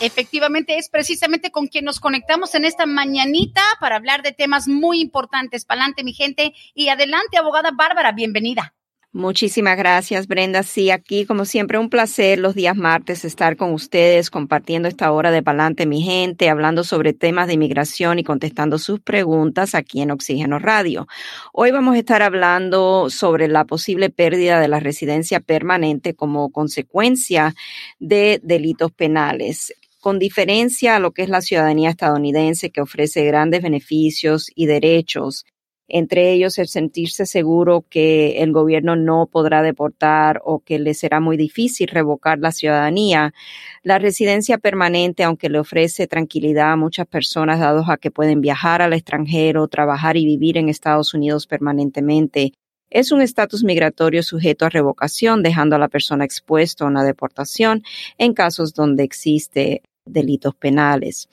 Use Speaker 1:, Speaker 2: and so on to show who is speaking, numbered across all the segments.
Speaker 1: Efectivamente, es precisamente con quien nos conectamos en esta mañanita para hablar de temas muy importantes. Pa'lante mi gente y adelante, abogada Bárbara, bienvenida.
Speaker 2: Muchísimas gracias, Brenda. Sí, aquí como siempre un placer los días martes estar con ustedes compartiendo esta hora de Palante, mi gente, hablando sobre temas de inmigración y contestando sus preguntas aquí en Oxígeno Radio. Hoy vamos a estar hablando sobre la posible pérdida de la residencia permanente como consecuencia de delitos penales con diferencia a lo que es la ciudadanía estadounidense que ofrece grandes beneficios y derechos entre ellos el sentirse seguro que el gobierno no podrá deportar o que le será muy difícil revocar la ciudadanía. La residencia permanente, aunque le ofrece tranquilidad a muchas personas dados a que pueden viajar al extranjero, trabajar y vivir en Estados Unidos permanentemente, es un estatus migratorio sujeto a revocación, dejando a la persona expuesta a una deportación en casos donde existe delitos penales.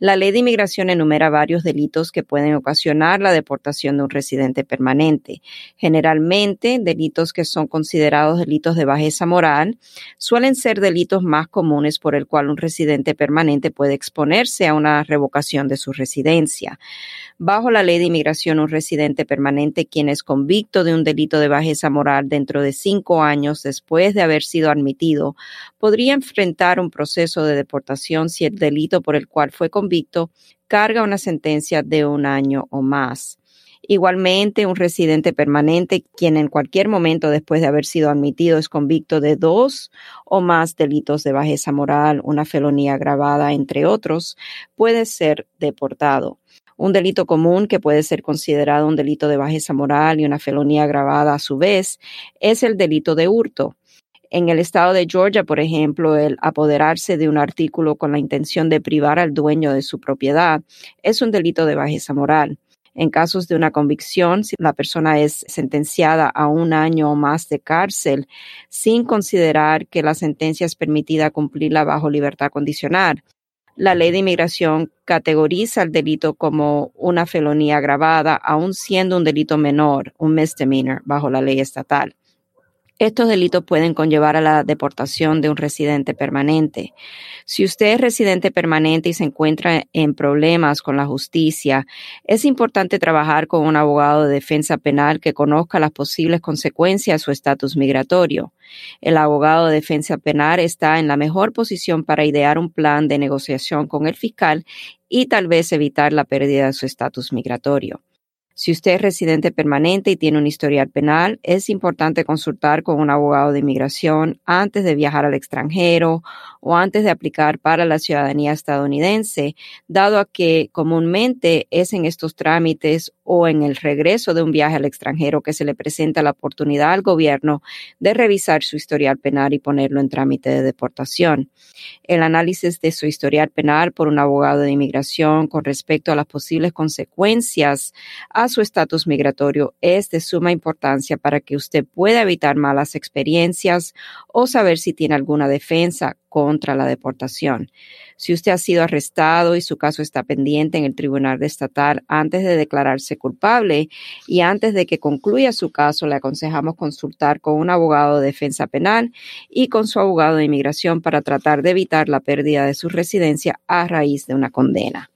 Speaker 2: La ley de inmigración enumera varios delitos que pueden ocasionar la deportación de un residente permanente. Generalmente, delitos que son considerados delitos de bajeza moral suelen ser delitos más comunes por el cual un residente permanente puede exponerse a una revocación de su residencia. Bajo la ley de inmigración, un residente permanente quien es convicto de un delito de bajeza moral dentro de cinco años después de haber sido admitido podría enfrentar un proceso de deportación si el delito por el cual fue convicto carga una sentencia de un año o más. Igualmente, un residente permanente, quien en cualquier momento después de haber sido admitido es convicto de dos o más delitos de bajeza moral, una felonía agravada, entre otros, puede ser deportado. Un delito común que puede ser considerado un delito de bajeza moral y una felonía agravada a su vez es el delito de hurto. En el estado de Georgia, por ejemplo, el apoderarse de un artículo con la intención de privar al dueño de su propiedad es un delito de bajeza moral. En casos de una convicción, si la persona es sentenciada a un año o más de cárcel, sin considerar que la sentencia es permitida cumplirla bajo libertad condicional, la ley de inmigración categoriza el delito como una felonía agravada, aun siendo un delito menor, un misdemeanor, bajo la ley estatal. Estos delitos pueden conllevar a la deportación de un residente permanente. Si usted es residente permanente y se encuentra en problemas con la justicia, es importante trabajar con un abogado de defensa penal que conozca las posibles consecuencias de su estatus migratorio. El abogado de defensa penal está en la mejor posición para idear un plan de negociación con el fiscal y tal vez evitar la pérdida de su estatus migratorio. Si usted es residente permanente y tiene un historial penal, es importante consultar con un abogado de inmigración antes de viajar al extranjero o antes de aplicar para la ciudadanía estadounidense, dado a que comúnmente es en estos trámites o en el regreso de un viaje al extranjero que se le presenta la oportunidad al gobierno de revisar su historial penal y ponerlo en trámite de deportación. El análisis de su historial penal por un abogado de inmigración con respecto a las posibles consecuencias a su estatus migratorio es de suma importancia para que usted pueda evitar malas experiencias o saber si tiene alguna defensa contra la deportación. Si usted ha sido arrestado y su caso está pendiente en el Tribunal Estatal antes de declararse culpable y antes de que concluya su caso, le aconsejamos consultar con un abogado de defensa penal y con su abogado de inmigración para tratar de evitar la pérdida de su residencia a raíz de una condena.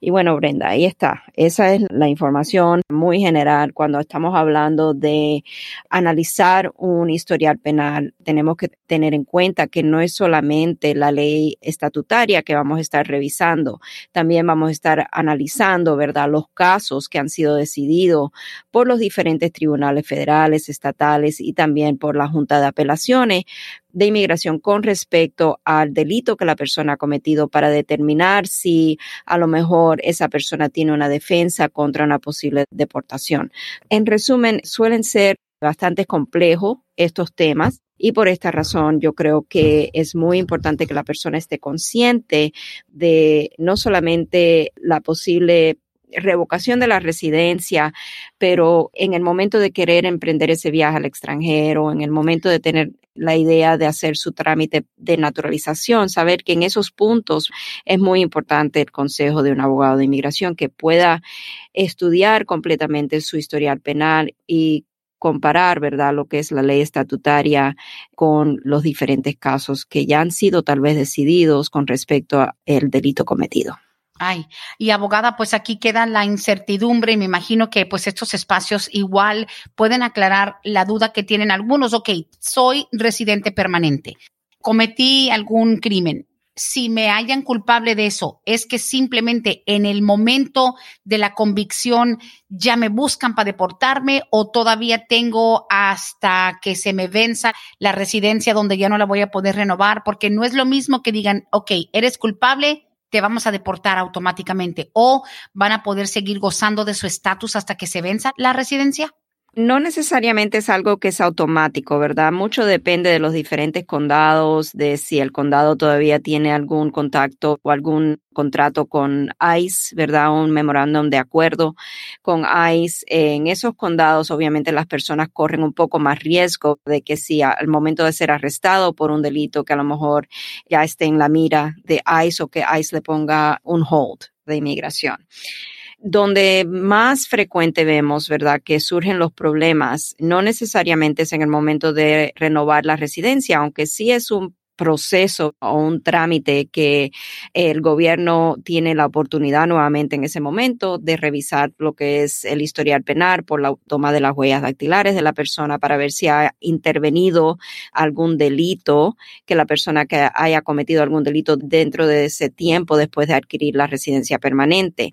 Speaker 2: Y bueno, Brenda, ahí está. Esa es la información muy general. Cuando estamos hablando de analizar un historial penal, tenemos que tener en cuenta que no es solamente la ley estatutaria que vamos a estar revisando, también vamos a estar analizando, ¿verdad?, los casos que han sido decididos por los diferentes tribunales federales, estatales y también por la Junta de Apelaciones de inmigración con respecto al delito que la persona ha cometido para determinar si a lo mejor esa persona tiene una defensa contra una posible deportación. En resumen, suelen ser bastante complejos estos temas Y por esta razón yo creo que es muy importante que la persona esté consciente de no solamente la posible revocación de la residencia, pero en el momento de querer emprender ese viaje al extranjero, en el momento de tener la idea de hacer su trámite de naturalización, saber que en esos puntos es muy importante el consejo de un abogado de inmigración que pueda estudiar completamente su historial penal y comparar, ¿verdad?, lo que es la ley estatutaria con los diferentes casos que ya han sido tal vez decididos con respecto al delito cometido.
Speaker 1: Ay, y abogada, pues aquí queda la incertidumbre y me imagino que pues estos espacios igual pueden aclarar la duda que tienen algunos. Ok, soy residente permanente, cometí algún crimen. Si me hayan culpable de eso, es que simplemente en el momento de la convicción ya me buscan para deportarme o todavía tengo hasta que se me venza la residencia donde ya no la voy a poder renovar, porque no es lo mismo que digan, ok, eres culpable, te vamos a deportar automáticamente o van a poder seguir gozando de su estatus hasta que se venza la residencia?
Speaker 2: No necesariamente es algo que es automático, ¿verdad? Mucho depende de los diferentes condados, de si el condado todavía tiene algún contacto o algún contrato con ICE, ¿verdad? Un memorándum de acuerdo con ICE. En esos condados, obviamente, las personas corren un poco más riesgo de que si al momento de ser arrestado por un delito que a lo mejor ya esté en la mira de ICE o que ICE le ponga un hold de inmigración donde más frecuente vemos, ¿verdad?, que surgen los problemas, no necesariamente es en el momento de renovar la residencia, aunque sí es un proceso o un trámite que el gobierno tiene la oportunidad nuevamente en ese momento de revisar lo que es el historial penal por la toma de las huellas dactilares de la persona para ver si ha intervenido algún delito, que la persona que haya cometido algún delito dentro de ese tiempo después de adquirir la residencia permanente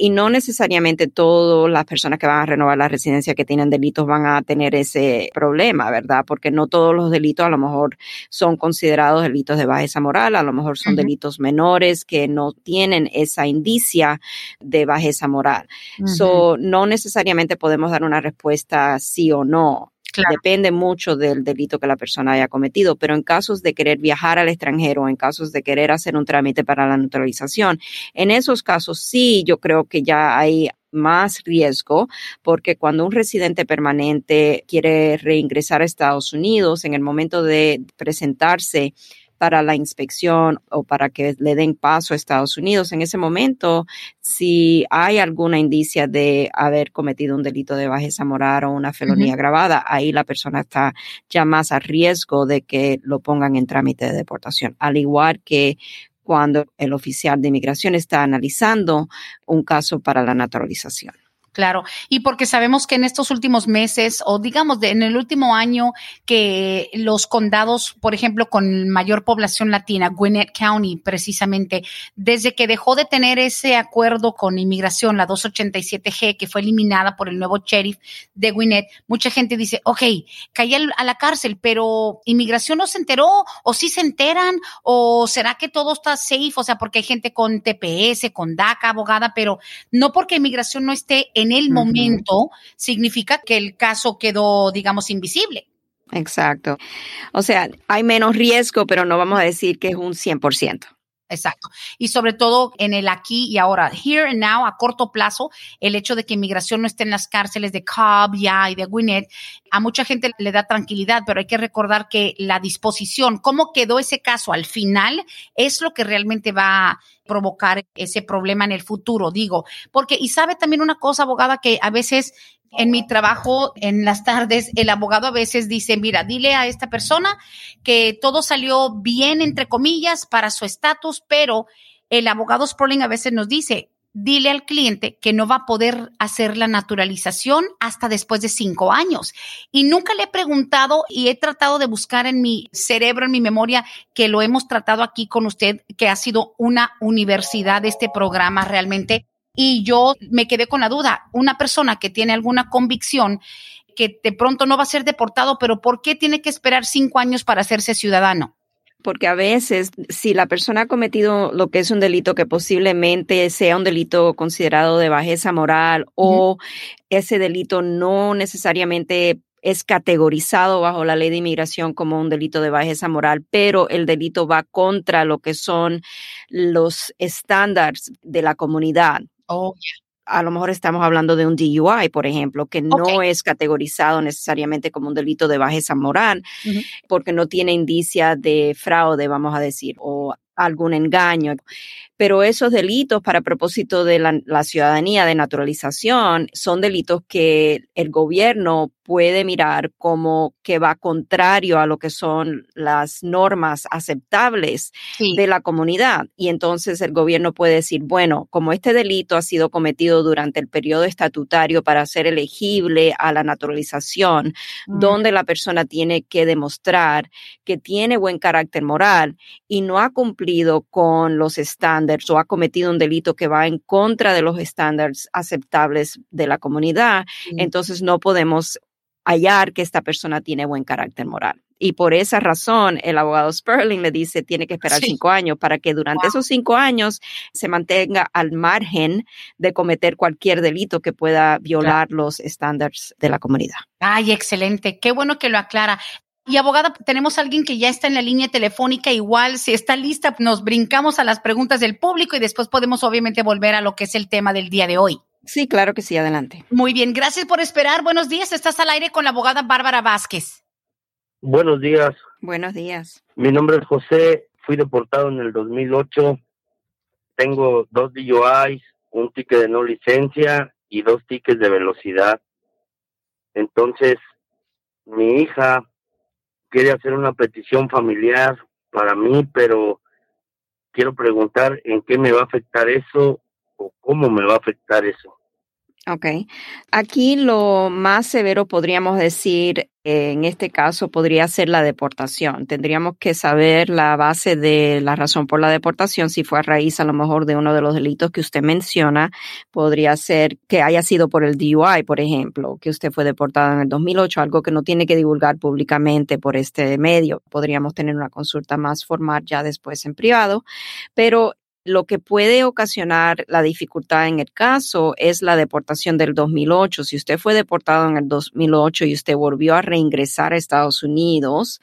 Speaker 2: y no necesariamente todas las personas que van a renovar la residencia que tienen delitos van a tener ese problema, ¿verdad? Porque no todos los delitos a lo mejor son considerados delitos de bajeza moral, a lo mejor son delitos menores que no tienen esa indicia de bajeza moral. So, no necesariamente podemos dar una respuesta sí o no. Depende mucho del delito que la persona haya cometido, pero en casos de querer viajar al extranjero, en casos de querer hacer un trámite para la neutralización, en esos casos sí, yo creo que ya hay más riesgo porque cuando un residente permanente quiere reingresar a Estados Unidos, en el momento de presentarse para la inspección o para que le den paso a Estados Unidos. En ese momento, si hay alguna indicia de haber cometido un delito de bajeza moral o una felonía agravada, ahí la persona está ya más a riesgo de que lo pongan en trámite de deportación. Al igual que cuando el oficial de inmigración está analizando un caso para la naturalización.
Speaker 1: Claro, y porque sabemos que en estos últimos meses o digamos de, en el último año que los condados, por ejemplo, con mayor población latina, Gwinnett County precisamente, desde que dejó de tener ese acuerdo con inmigración, la 287G, que fue eliminada por el nuevo sheriff de Gwinnett, mucha gente dice, ok, caí a la cárcel, pero inmigración no se enteró o sí se enteran o será que todo está safe, o sea, porque hay gente con TPS, con DACA, abogada, pero no porque inmigración no esté en el momento significa que el caso quedó, digamos, invisible.
Speaker 2: Exacto. O sea, hay menos riesgo, pero no vamos a decir que es un 100%.
Speaker 1: Exacto. Y sobre todo en el aquí y ahora, here and now, a corto plazo, el hecho de que inmigración no esté en las cárceles de Cobb ya y de Gwinnett, a mucha gente le da tranquilidad, pero hay que recordar que la disposición, cómo quedó ese caso al final, es lo que realmente va a provocar ese problema en el futuro, digo, porque, y sabe también una cosa, abogada, que a veces en mi trabajo en las tardes, el abogado a veces dice, mira, dile a esta persona que todo salió bien, entre comillas, para su estatus, pero el abogado Sperling a veces nos dice, dile al cliente que no va a poder hacer la naturalización hasta después de cinco años. Y nunca le he preguntado y he tratado de buscar en mi cerebro, en mi memoria, que lo hemos tratado aquí con usted, que ha sido una universidad este programa realmente y yo me quedé con la duda, una persona que tiene alguna convicción que de pronto no va a ser deportado, pero ¿por qué tiene que esperar cinco años para hacerse ciudadano?
Speaker 2: Porque a veces, si la persona ha cometido lo que es un delito que posiblemente sea un delito considerado de bajeza moral o ese delito no necesariamente es categorizado bajo la ley de inmigración como un delito de bajeza moral, pero el delito va contra lo que son los estándares de la comunidad.
Speaker 1: Oh,
Speaker 2: a lo mejor estamos hablando de un DUI, por ejemplo, que no es categorizado necesariamente como un delito de bajeza moral, porque no tiene indicia de fraude, vamos a decir, o algún engaño. Pero esos delitos, para propósito de la, ciudadanía de naturalización, son delitos que el gobierno puede mirar como que va contrario a lo que son las normas aceptables de la comunidad. Y entonces el gobierno puede decir, bueno, como este delito ha sido cometido durante el periodo estatutario para ser elegible a la naturalización, mm. donde la persona tiene que demostrar que tiene buen carácter moral y no ha cumplido con los estándares o ha cometido un delito que va en contra de los estándares aceptables de la comunidad, mm. entonces no podemos hallar que esta persona tiene buen carácter moral. Y por esa razón, el abogado Sperling le dice, tiene que esperar cinco años para que durante esos cinco años se mantenga al margen de cometer cualquier delito que pueda violar los estándares de la comunidad.
Speaker 1: Ay, excelente. Qué bueno que lo aclara. Y abogada, tenemos a alguien que ya está en la línea telefónica. Igual, si está lista, nos brincamos a las preguntas del público y después podemos obviamente volver a lo que es el tema del día de hoy.
Speaker 2: Sí, claro que sí, adelante.
Speaker 1: Muy bien, gracias por esperar. Buenos días, estás al aire con la abogada Bárbara Vázquez.
Speaker 3: Buenos días.
Speaker 2: Buenos días.
Speaker 3: Mi nombre es José, fui deportado en el 2008. Tengo dos DUIs, un ticket de no licencia y dos tickets de velocidad. Entonces, mi hija quiere hacer una petición familiar para mí, pero quiero preguntar en qué me va a afectar eso cómo me va a afectar eso.
Speaker 2: Ok. Aquí lo más severo podríamos decir, en este caso, podría ser la deportación. Tendríamos que saber la base de la razón por la deportación, si fue a raíz a lo mejor de uno de los delitos que usted menciona. Podría ser que haya sido por el DUI, por ejemplo, que usted fue deportado en el 2008, algo que no tiene que divulgar públicamente por este medio. Podríamos tener una consulta más formal ya después en privado, pero lo que puede ocasionar la dificultad en el caso es la deportación del 2008. Si usted fue deportado en el 2008 y usted volvió a reingresar a Estados Unidos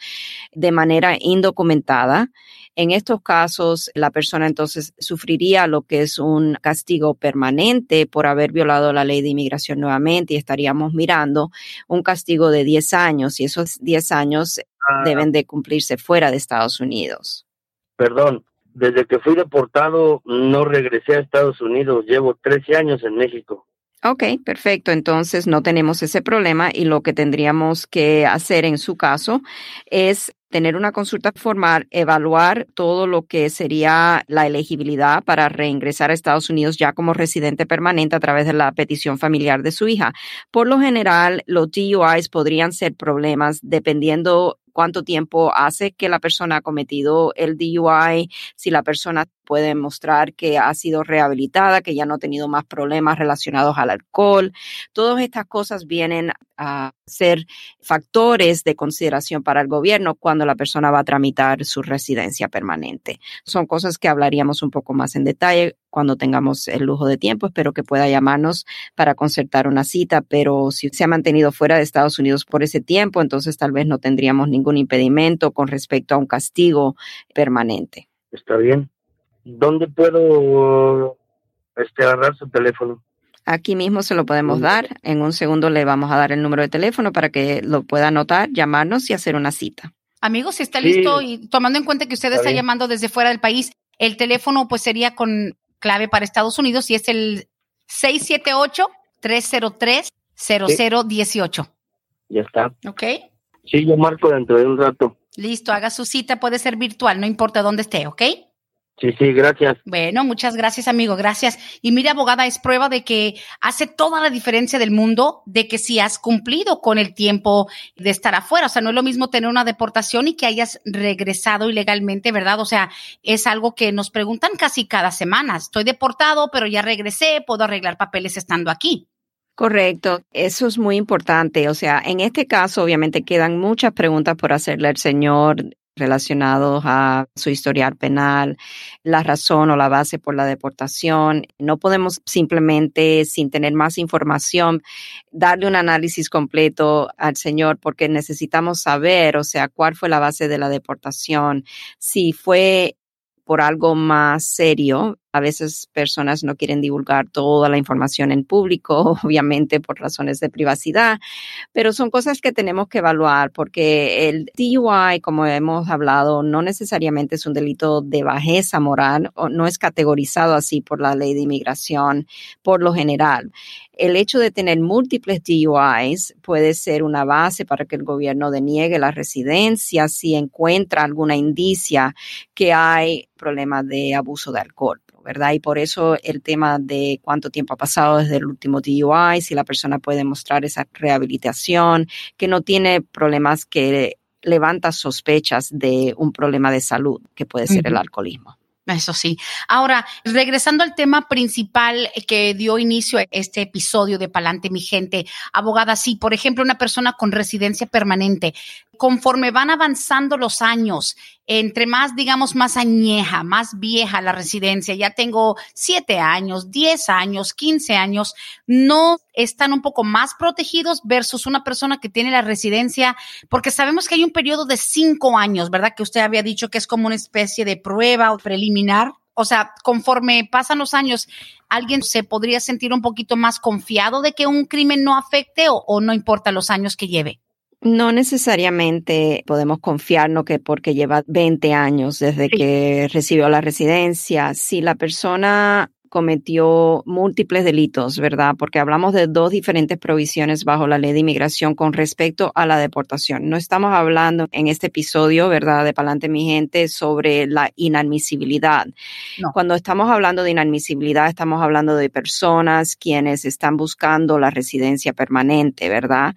Speaker 2: de manera indocumentada, en estos casos la persona entonces sufriría lo que es un castigo permanente por haber violado la ley de inmigración nuevamente y estaríamos mirando un castigo de 10 años y esos 10 años ah. deben de cumplirse fuera de Estados Unidos.
Speaker 3: Perdón, desde que fui deportado no regresé a Estados Unidos, llevo 13 años en México.
Speaker 2: Ok, perfecto. Entonces no tenemos ese problema y lo que tendríamos que hacer en su caso es tener una consulta formal, evaluar todo lo que sería la elegibilidad para reingresar a Estados Unidos ya como residente permanente a través de la petición familiar de su hija. Por lo general, los DUIs podrían ser problemas dependiendo cuánto tiempo hace que la persona ha cometido el DUI, si la persona puede mostrar que ha sido rehabilitada, que ya no ha tenido más problemas relacionados al alcohol. Todas estas cosas vienen a ser factores de consideración para el gobierno cuando la persona va a tramitar su residencia permanente. Son cosas que hablaríamos un poco más en detalle cuando tengamos el lujo de tiempo. Espero que pueda llamarnos para concertar una cita, pero si se ha mantenido fuera de Estados Unidos por ese tiempo, entonces tal vez no tendríamos ningún impedimento con respecto a un castigo permanente.
Speaker 3: Está bien. ¿Dónde puedo este, agarrar su teléfono?
Speaker 2: Aquí mismo se lo podemos dar. En un segundo le vamos a dar el número de teléfono para que lo pueda anotar, llamarnos y hacer una cita.
Speaker 1: Amigos, si está listo y tomando en cuenta que usted está, llamando desde fuera del país, el teléfono pues sería con clave para Estados Unidos y es el 678-303-0018.
Speaker 3: Ya está.
Speaker 1: ¿Ok?
Speaker 3: Sí, yo marco dentro de un rato.
Speaker 1: Listo, haga su cita, puede ser virtual, no importa dónde esté, ¿ok?
Speaker 3: Sí, sí, gracias.
Speaker 1: Bueno, muchas gracias, amigo, gracias. Y mire, abogada, es prueba de que hace toda la diferencia del mundo de que si has cumplido con el tiempo de estar afuera. O sea, no es lo mismo tener una deportación y que hayas regresado ilegalmente, ¿verdad? O sea, es algo que nos preguntan casi cada semana. Estoy deportado, pero ya regresé, puedo arreglar papeles estando aquí.
Speaker 2: Correcto, eso es muy importante. O sea, en este caso, obviamente quedan muchas preguntas por hacerle al señor relacionados a su historial penal, la razón o la base por la deportación. No podemos simplemente, sin tener más información, darle un análisis completo al señor porque necesitamos saber, o sea, cuál fue la base de la deportación, si fue por algo más serio. A veces personas no quieren divulgar toda la información en público, obviamente por razones de privacidad, pero son cosas que tenemos que evaluar porque el DUI, como hemos hablado, no necesariamente es un delito de bajeza moral o no es categorizado así por la ley de inmigración por lo general el hecho de tener múltiples DUIs puede ser una base para que el gobierno deniegue la residencia si encuentra alguna indicia que hay problemas de abuso de alcohol. ¿Verdad? Y por eso el tema de cuánto tiempo ha pasado desde el último DUI, si la persona puede mostrar esa rehabilitación, que no tiene problemas que levanta sospechas de un problema de salud, que puede ser el alcoholismo.
Speaker 1: Eso sí. Ahora, regresando al tema principal que dio inicio a este episodio de Palante, mi gente, abogada, sí, por ejemplo, una persona con residencia permanente, conforme van avanzando los años, entre más, digamos, más añeja, más vieja la residencia, ya tengo siete años, diez años, quince años, no están un poco más protegidos versus una persona que tiene la residencia, porque sabemos que hay un periodo de cinco años, ¿verdad? Que usted había dicho que es como una especie de prueba o preliminar. O sea, conforme pasan los años, ¿alguien se podría sentir un poquito más confiado de que un crimen no afecte o, o no importa los años que lleve?
Speaker 2: No necesariamente podemos confiarnos que porque lleva 20 años desde que recibió la residencia, si la persona cometió múltiples delitos, ¿verdad? Porque hablamos de dos diferentes provisiones bajo la ley de inmigración con respecto a la deportación. No estamos hablando en este episodio, ¿verdad? De Palante mi gente sobre la inadmisibilidad. Cuando estamos hablando de inadmisibilidad, estamos hablando de personas quienes están buscando la residencia permanente, ¿verdad?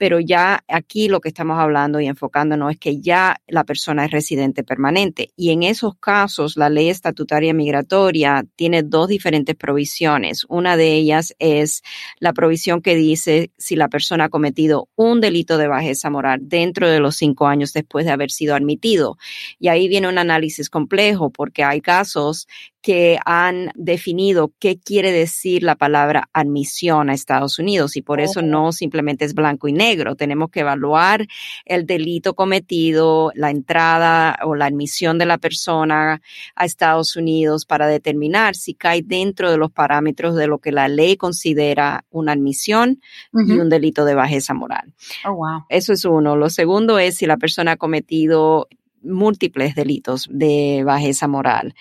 Speaker 2: Pero ya aquí lo que estamos hablando y enfocándonos es que ya la persona es residente permanente. Y en esos casos, la ley estatutaria migratoria tiene dos diferentes provisiones. Una de ellas es la provisión que dice si la persona ha cometido un delito de bajeza moral dentro de los cinco años después de haber sido admitido. Y ahí viene un análisis complejo porque hay casos que han definido qué quiere decir la palabra admisión a Estados Unidos y por eso no simplemente es blanco y negro. Tenemos que evaluar el delito cometido, la entrada o la admisión de la persona a Estados Unidos para determinar si cae dentro de los parámetros de lo que la ley considera una admisión y un delito de bajeza moral.
Speaker 1: Oh, wow.
Speaker 2: Eso es uno. Lo segundo es si la persona ha cometido múltiples delitos de bajeza moral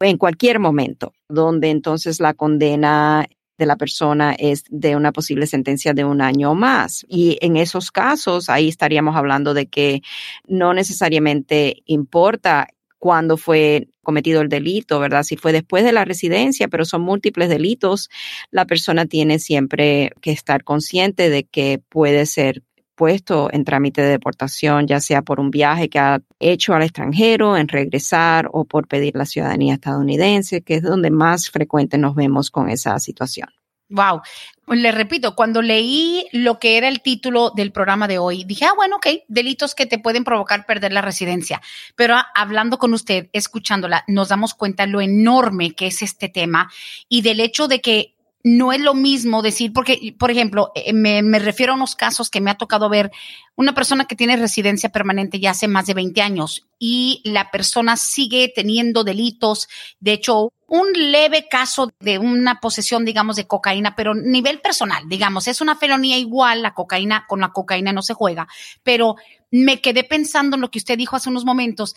Speaker 2: en cualquier momento, donde entonces la condena de la persona es de una posible sentencia de un año o más. Y en esos casos, ahí estaríamos hablando de que no necesariamente importa cuándo fue cometido el delito, ¿verdad? Si fue después de la residencia, pero son múltiples delitos, la persona tiene siempre que estar consciente de que puede ser puesto en trámite de deportación, ya sea por un viaje que ha hecho al extranjero, en regresar o por pedir la ciudadanía estadounidense, que es donde más frecuente nos vemos con esa situación.
Speaker 1: Wow. Le repito, cuando leí lo que era el título del programa de hoy, dije, ah, bueno, ok, delitos que te pueden provocar perder la residencia. Pero hablando con usted, escuchándola, nos damos cuenta lo enorme que es este tema y del hecho de que no es lo mismo decir, porque, por ejemplo, eh, me, refiero a unos casos que me ha tocado ver, una persona que tiene residencia permanente ya hace más de 20 años y la persona sigue teniendo delitos, de hecho, un leve caso de una posesión, digamos, de cocaína, pero nivel personal, digamos, es una felonía igual, la cocaína, con la cocaína no se juega, pero me quedé pensando en lo que usted dijo hace unos momentos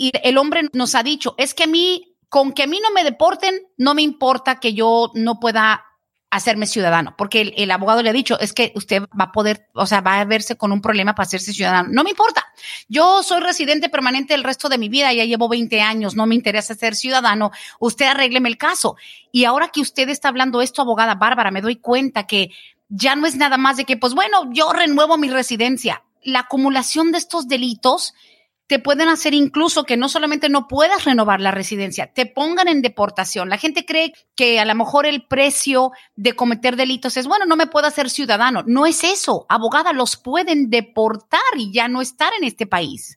Speaker 1: y el hombre nos ha dicho, es que a mí con que a mí no me deporten, no me importa que yo no pueda hacerme ciudadano, porque el, abogado le ha dicho, es que usted va a poder, o sea, va a verse con un problema para hacerse ciudadano. No me importa. Yo soy residente permanente el resto de mi vida, ya llevo 20 años, no me interesa ser ciudadano. Usted arrégleme el caso. Y ahora que usted está hablando esto, abogada Bárbara, me doy cuenta que ya no es nada más de que, pues bueno, yo renuevo mi residencia. La acumulación de estos delitos te pueden hacer incluso que no solamente no puedas renovar la residencia, te pongan en deportación. La gente cree que a lo mejor el precio de cometer delitos es, bueno, no me puedo hacer ciudadano. No es eso. Abogada, los pueden deportar y ya no estar en este país.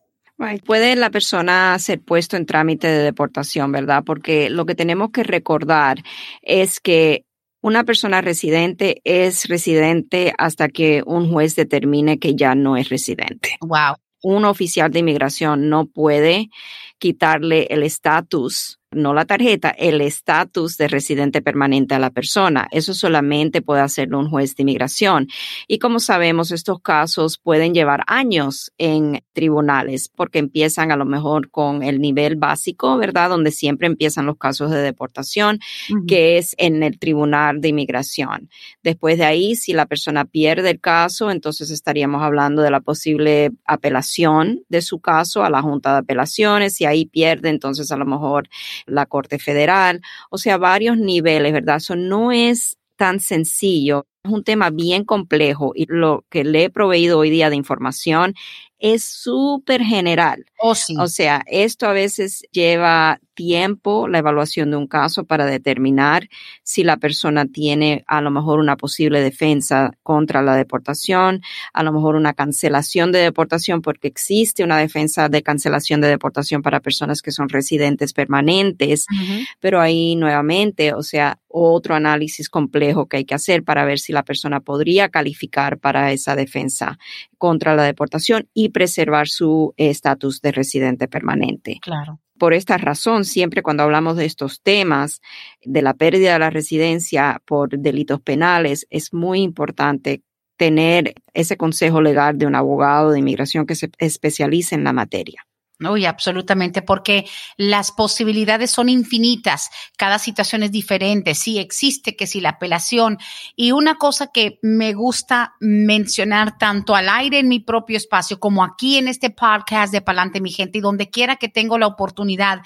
Speaker 2: Puede la persona ser puesto en trámite de deportación, ¿verdad? Porque lo que tenemos que recordar es que una persona residente es residente hasta que un juez determine que ya no es residente.
Speaker 1: Wow.
Speaker 2: Un oficial de inmigración no puede quitarle el estatus no la tarjeta, el estatus de residente permanente a la persona. Eso solamente puede hacerlo un juez de inmigración. Y como sabemos, estos casos pueden llevar años en tribunales porque empiezan a lo mejor con el nivel básico, ¿verdad? Donde siempre empiezan los casos de deportación, que es en el tribunal de inmigración. Después de ahí, si la persona pierde el caso, entonces estaríamos hablando de la posible apelación de su caso a la Junta de Apelaciones. Si ahí pierde, entonces a lo mejor la Corte Federal, o sea, varios niveles, ¿verdad? Eso no es tan sencillo. Es un tema bien complejo y lo que le he proveído hoy día de información es súper general.
Speaker 1: Oh, sí.
Speaker 2: O sea, esto a veces lleva tiempo, la evaluación de un caso para determinar si la persona tiene a lo mejor una posible defensa contra la deportación, a lo mejor una cancelación de deportación, porque existe una defensa de cancelación de deportación para personas que son residentes permanentes, pero ahí nuevamente, o sea, otro análisis complejo que hay que hacer para ver si la persona podría calificar para esa defensa contra la deportación y preservar su estatus de residente permanente.
Speaker 1: Claro.
Speaker 2: Por esta razón, siempre cuando hablamos de estos temas, de la pérdida de la residencia por delitos penales, es muy importante tener ese consejo legal de un abogado de inmigración que se especialice en la materia.
Speaker 1: Uy, absolutamente, porque las posibilidades son infinitas, cada situación es diferente, sí existe que si la apelación. Y una cosa que me gusta mencionar tanto al aire en mi propio espacio como aquí en este podcast de Palante mi gente y donde quiera que tengo la oportunidad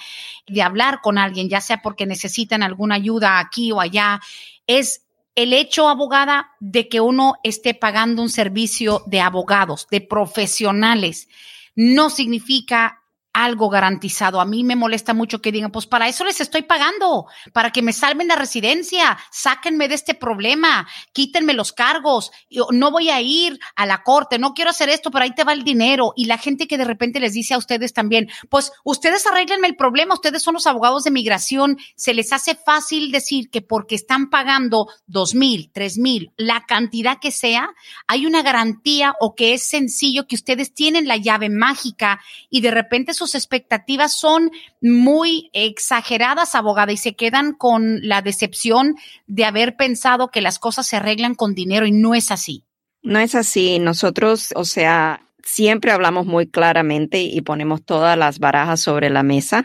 Speaker 1: de hablar con alguien, ya sea porque necesitan alguna ayuda aquí o allá, es el hecho, abogada, de que uno esté pagando un servicio de abogados, de profesionales no significa algo garantizado. A mí me molesta mucho que digan, pues para eso les estoy pagando, para que me salven la residencia, sáquenme de este problema, quítenme los cargos, no voy a ir a la corte, no quiero hacer esto, pero ahí te va el dinero. Y la gente que de repente les dice a ustedes también, pues ustedes arreglenme el problema, ustedes son los abogados de migración, se les hace fácil decir que porque están pagando dos mil, tres mil, la cantidad que sea, hay una garantía o que es sencillo que ustedes tienen la llave mágica y de repente expectativas son muy exageradas, abogada, y se quedan con la decepción de haber pensado que las cosas se arreglan con dinero y no es así.
Speaker 2: No es así. Nosotros, o sea, siempre hablamos muy claramente y ponemos todas las barajas sobre la mesa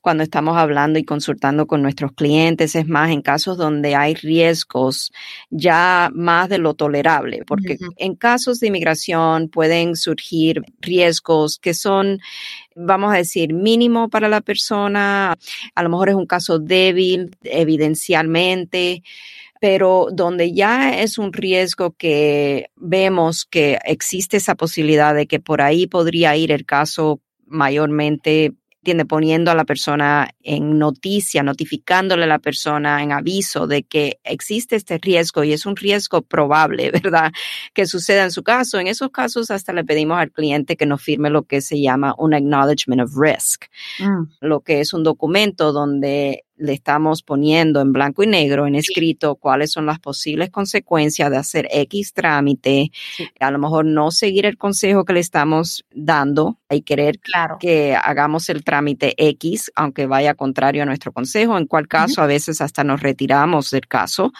Speaker 2: cuando estamos hablando y consultando con nuestros clientes. Es más, en casos donde hay riesgos ya más de lo tolerable, porque en casos de inmigración pueden surgir riesgos que son vamos a decir, mínimo para la persona, a lo mejor es un caso débil evidencialmente, pero donde ya es un riesgo que vemos que existe esa posibilidad de que por ahí podría ir el caso mayormente tiene poniendo a la persona en noticia, notificándole a la persona en aviso de que existe este riesgo y es un riesgo probable, ¿verdad? Que suceda en su caso. En esos casos hasta le pedimos al cliente que nos firme lo que se llama un acknowledgement of risk, mm. lo que es un documento donde le estamos poniendo en blanco y negro, en escrito, cuáles son las posibles consecuencias de hacer X trámite, a lo mejor no seguir el consejo que le estamos dando y querer que hagamos el trámite X, aunque vaya contrario a nuestro consejo, en cual caso a veces hasta nos retiramos del caso,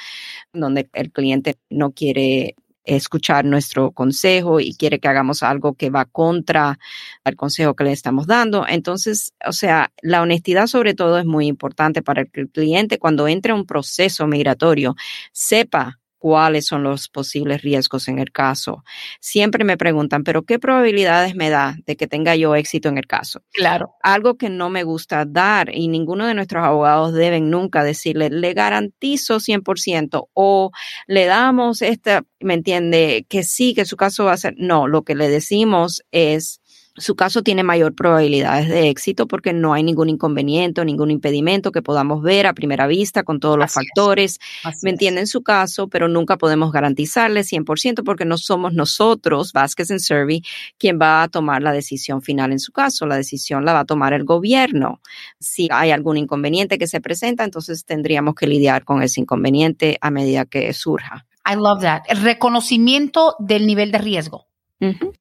Speaker 2: donde el cliente no quiere escuchar nuestro consejo y quiere que hagamos algo que va contra el consejo que le estamos dando. Entonces, o sea, la honestidad sobre todo es muy importante para que el cliente cuando entre un proceso migratorio sepa cuáles son los posibles riesgos en el caso. Siempre me preguntan, pero ¿qué probabilidades me da de que tenga yo éxito en el caso?
Speaker 1: Claro.
Speaker 2: Algo que no me gusta dar y ninguno de nuestros abogados deben nunca decirle, le garantizo 100% o le damos esta, ¿me entiende? Que sí, que su caso va a ser. No, lo que le decimos es su caso tiene mayor probabilidades de éxito porque no hay ningún inconveniente ningún impedimento que podamos ver a primera vista con todos los factores. ¿Me entienden su caso? Pero nunca podemos garantizarle 100% porque no somos nosotros, Vázquez en Servi, quien va a tomar la decisión final en su caso. La decisión la va a tomar el gobierno. Si hay algún inconveniente que se presenta, entonces tendríamos que lidiar con ese inconveniente a medida que surja.
Speaker 1: I love that. El reconocimiento del nivel de riesgo.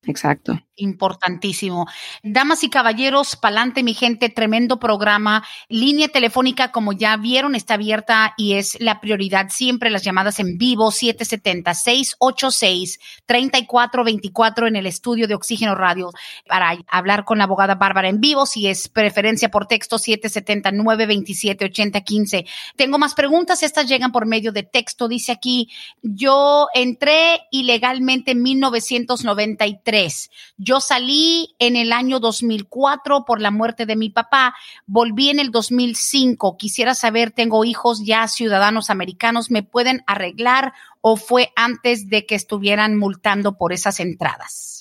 Speaker 2: exacto
Speaker 1: importantísimo. Damas y caballeros, pa'lante mi gente, tremendo programa. Línea telefónica, como ya vieron, está abierta y es la prioridad siempre las llamadas en vivo 770-686-3424 en el estudio de Oxígeno Radio para hablar con la abogada Bárbara en vivo. Si es preferencia por texto 770-927-8015. Tengo más preguntas. Estas llegan por medio de texto. Dice aquí, yo entré ilegalmente en 1993 yo salí en el año 2004 por la muerte de mi papá, volví en el 2005. Quisiera saber, tengo hijos ya ciudadanos americanos, ¿me pueden arreglar o fue antes de que estuvieran multando por esas entradas?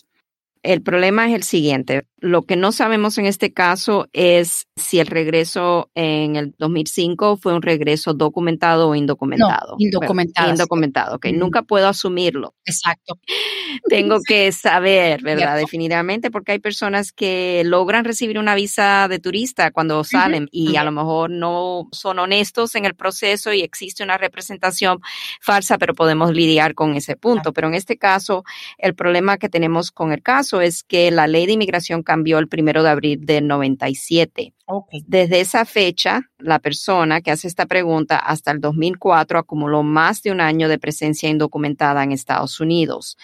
Speaker 2: El problema es el siguiente. Lo que no sabemos en este caso es si el regreso en el 2005 fue un regreso documentado o indocumentado.
Speaker 1: indocumentado.
Speaker 2: indocumentado, ok. Nunca puedo asumirlo.
Speaker 1: Exacto.
Speaker 2: Tengo que saber, ¿verdad? Definitivamente, porque hay personas que logran recibir una visa de turista cuando salen y a lo mejor no son honestos en el proceso y existe una representación falsa, pero podemos lidiar con ese punto. Pero en este caso, el problema que tenemos con el caso es que la ley de inmigración cambió el primero de abril del 97. Desde esa fecha, la persona que hace esta pregunta hasta el 2004 acumuló más de un año de presencia indocumentada en Estados Unidos.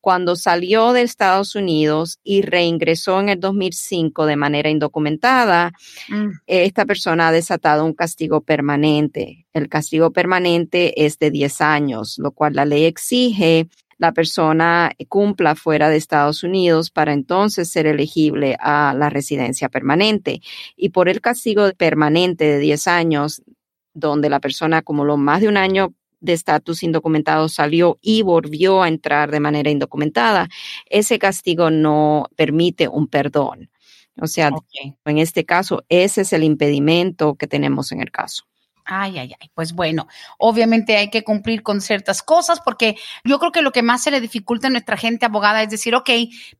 Speaker 2: Cuando salió de Estados Unidos y reingresó en el 2005 de manera indocumentada, mm. esta persona ha desatado un castigo permanente. El castigo permanente es de 10 años, lo cual la ley exige la persona cumpla fuera de Estados Unidos para entonces ser elegible a la residencia permanente. Y por el castigo permanente de 10 años, donde la persona acumuló más de un año de estatus indocumentado salió y volvió a entrar de manera indocumentada, ese castigo no permite un perdón. O sea, en este caso, ese es el impedimento que tenemos en el caso.
Speaker 1: Ay, ay, ay. Pues bueno, obviamente hay que cumplir con ciertas cosas porque yo creo que lo que más se le dificulta a nuestra gente abogada es decir, ok,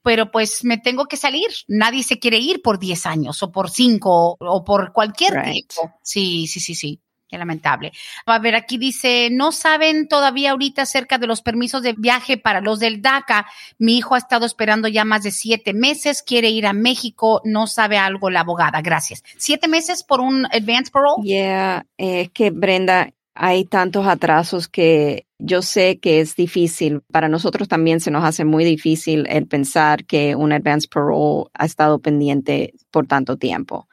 Speaker 1: pero pues me tengo que salir. Nadie se quiere ir por 10 años o por 5 o por cualquier tiempo. Sí, sí, sí, sí lamentable. A ver, aquí dice, no saben todavía ahorita acerca de los permisos de viaje para los del DACA. Mi hijo ha estado esperando ya más de siete meses, quiere ir a México, no sabe algo la abogada. Gracias. ¿Siete meses por un advance parole?
Speaker 2: Yeah, es que Brenda, hay tantos atrasos que yo sé que es difícil. Para nosotros también se nos hace muy difícil el pensar que un advance parole ha estado pendiente por tanto tiempo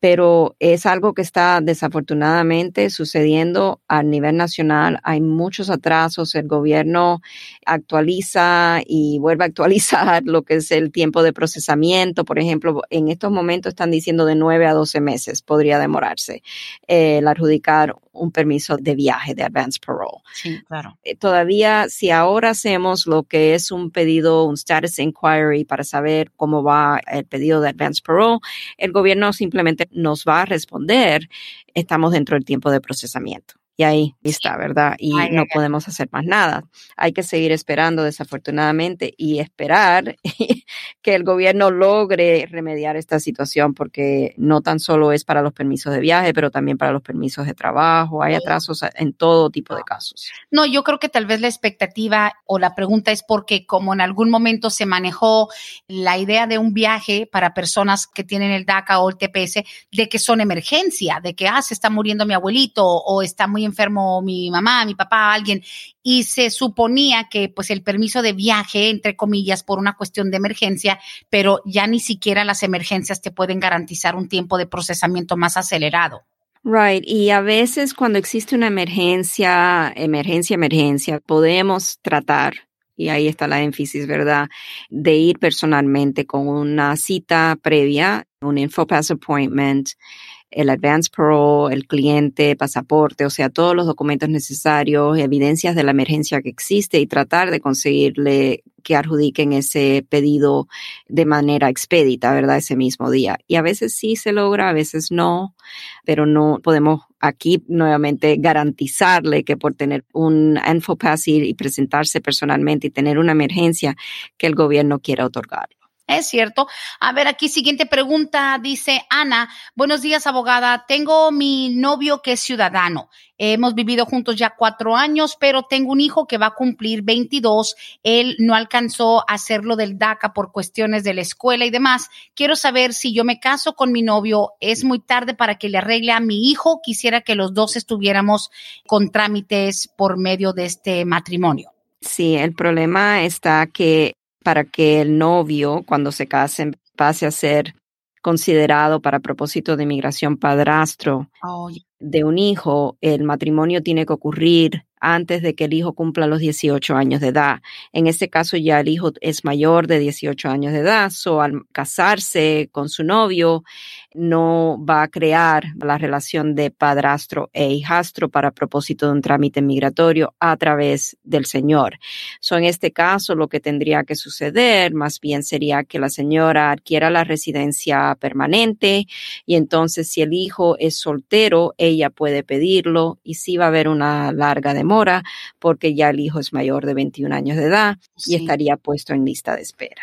Speaker 2: pero es algo que está desafortunadamente sucediendo a nivel nacional. Hay muchos atrasos, el gobierno actualiza y vuelve a actualizar lo que es el tiempo de procesamiento. Por ejemplo, en estos momentos están diciendo de 9 a 12 meses podría demorarse el adjudicar un permiso de viaje de advance parole.
Speaker 1: Sí, claro.
Speaker 2: Eh, todavía, si ahora hacemos lo que es un pedido, un status inquiry para saber cómo va el pedido de advance parole, el gobierno simplemente nos va a responder, estamos dentro del tiempo de procesamiento y ahí está, ¿verdad? Y no podemos hacer más nada. Hay que seguir esperando, desafortunadamente, y esperar que el gobierno logre remediar esta situación, porque no tan solo es para los permisos de viaje, pero también para los permisos de trabajo. Hay atrasos en todo tipo de casos.
Speaker 1: No, yo creo que tal vez la expectativa o la pregunta es porque como en algún momento se manejó la idea de un viaje para personas que tienen el DACA o el TPS, de que son emergencia, de que, ah, se está muriendo mi abuelito o está muy enfermo mi mamá, mi papá, alguien, y se suponía que pues el permiso de viaje, entre comillas, por una cuestión de emergencia, pero ya ni siquiera las emergencias te pueden garantizar un tiempo de procesamiento más acelerado.
Speaker 2: Right, y a veces cuando existe una emergencia, emergencia, emergencia, podemos tratar y ahí está la énfasis, ¿verdad? De ir personalmente con una cita previa, un InfoPass appointment, el advance parole, el cliente, pasaporte, o sea, todos los documentos necesarios, evidencias de la emergencia que existe y tratar de conseguirle que adjudiquen ese pedido de manera expedita, ¿verdad? Ese mismo día. Y a veces sí se logra, a veces no, pero no podemos aquí nuevamente garantizarle que por tener un Enfopass y presentarse personalmente y tener una emergencia que el gobierno quiera otorgar.
Speaker 1: Es cierto. A ver, aquí siguiente pregunta, dice Ana. Buenos días, abogada. Tengo mi novio que es ciudadano. Hemos vivido juntos ya cuatro años, pero tengo un hijo que va a cumplir 22. Él no alcanzó a hacerlo del DACA por cuestiones de la escuela y demás. Quiero saber si yo me caso con mi novio, es muy tarde para que le arregle a mi hijo. Quisiera que los dos estuviéramos con trámites por medio de este matrimonio.
Speaker 2: Sí, el problema está que para que el novio, cuando se casen, pase a ser considerado para propósito de inmigración padrastro. Oh, de un hijo, el matrimonio tiene que ocurrir antes de que el hijo cumpla los 18 años de edad. En este caso ya el hijo es mayor de 18 años de edad, o al casarse con su novio no va a crear la relación de padrastro e hijastro para propósito de un trámite migratorio a través del señor. So, en este caso lo que tendría que suceder más bien sería que la señora adquiera la residencia permanente y entonces si el hijo es soltero, ella puede pedirlo y sí va a haber una larga demanda mora porque ya el hijo es mayor de 21 años de edad y estaría puesto en lista de espera.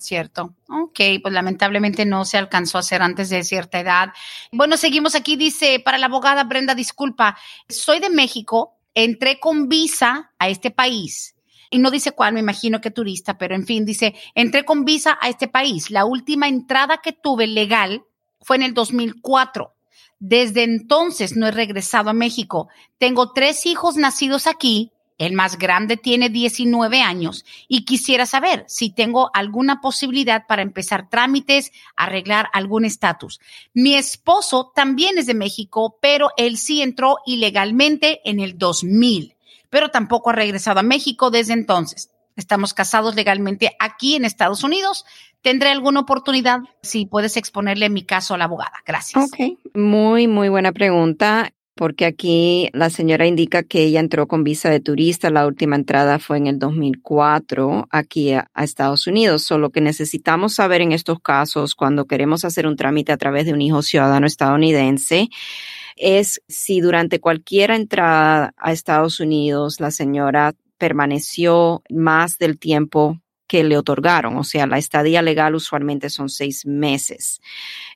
Speaker 1: cierto. Ok, pues lamentablemente no se alcanzó a hacer antes de cierta edad. Bueno, seguimos aquí. Dice, para la abogada Brenda, disculpa, soy de México, entré con visa a este país. Y no dice cuál, me imagino que turista, pero en fin, dice, entré con visa a este país. La última entrada que tuve legal fue en el 2004. Desde entonces no he regresado a México. Tengo tres hijos nacidos aquí. El más grande tiene 19 años y quisiera saber si tengo alguna posibilidad para empezar trámites, arreglar algún estatus. Mi esposo también es de México, pero él sí entró ilegalmente en el 2000, pero tampoco ha regresado a México desde entonces. Estamos casados legalmente aquí en Estados Unidos. ¿Tendré alguna oportunidad si puedes exponerle mi caso a la abogada? Gracias.
Speaker 2: Ok, muy, muy buena pregunta porque aquí la señora indica que ella entró con visa de turista. La última entrada fue en el 2004 aquí a, Estados Unidos. Solo que necesitamos saber en estos casos, cuando queremos hacer un trámite a través de un hijo ciudadano estadounidense, es si durante cualquier entrada a Estados Unidos la señora permaneció más del tiempo que le otorgaron, o sea, la estadía legal usualmente son seis meses.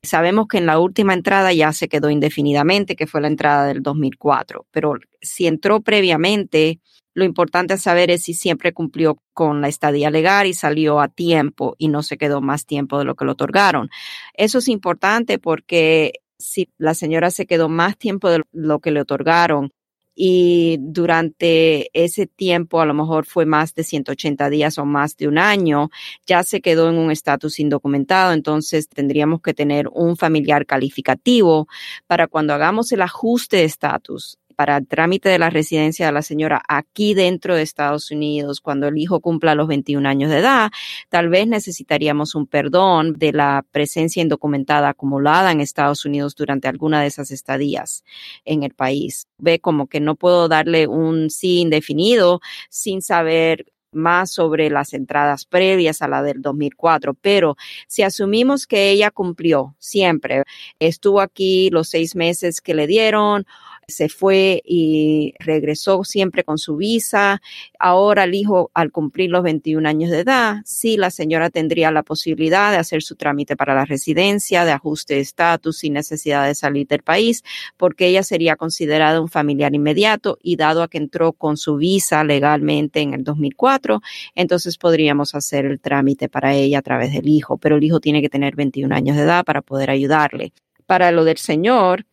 Speaker 2: Sabemos que en la última entrada ya se quedó indefinidamente, que fue la entrada del 2004, pero si entró previamente, lo importante a saber es si siempre cumplió con la estadía legal y salió a tiempo y no se quedó más tiempo de lo que le otorgaron. Eso es importante porque si la señora se quedó más tiempo de lo que le otorgaron, y durante ese tiempo, a lo mejor fue más de 180 días o más de un año, ya se quedó en un estatus indocumentado, entonces tendríamos que tener un familiar calificativo para cuando hagamos el ajuste de estatus para el trámite de la residencia de la señora aquí dentro de Estados Unidos, cuando el hijo cumpla los 21 años de edad, tal vez necesitaríamos un perdón de la presencia indocumentada acumulada en Estados Unidos durante alguna de esas estadías en el país. Ve como que no puedo darle un sí indefinido sin saber más sobre las entradas previas a la del 2004, pero si asumimos que ella cumplió siempre, estuvo aquí los seis meses que le dieron se fue y regresó siempre con su visa. Ahora el hijo, al cumplir los 21 años de edad, sí, la señora tendría la posibilidad de hacer su trámite para la residencia, de ajuste de estatus sin necesidad de salir del país, porque ella sería considerada un familiar inmediato y dado a que entró con su visa legalmente en el 2004, entonces podríamos hacer el trámite para ella a través del hijo, pero el hijo tiene que tener 21 años de edad para poder ayudarle. Para lo del señor,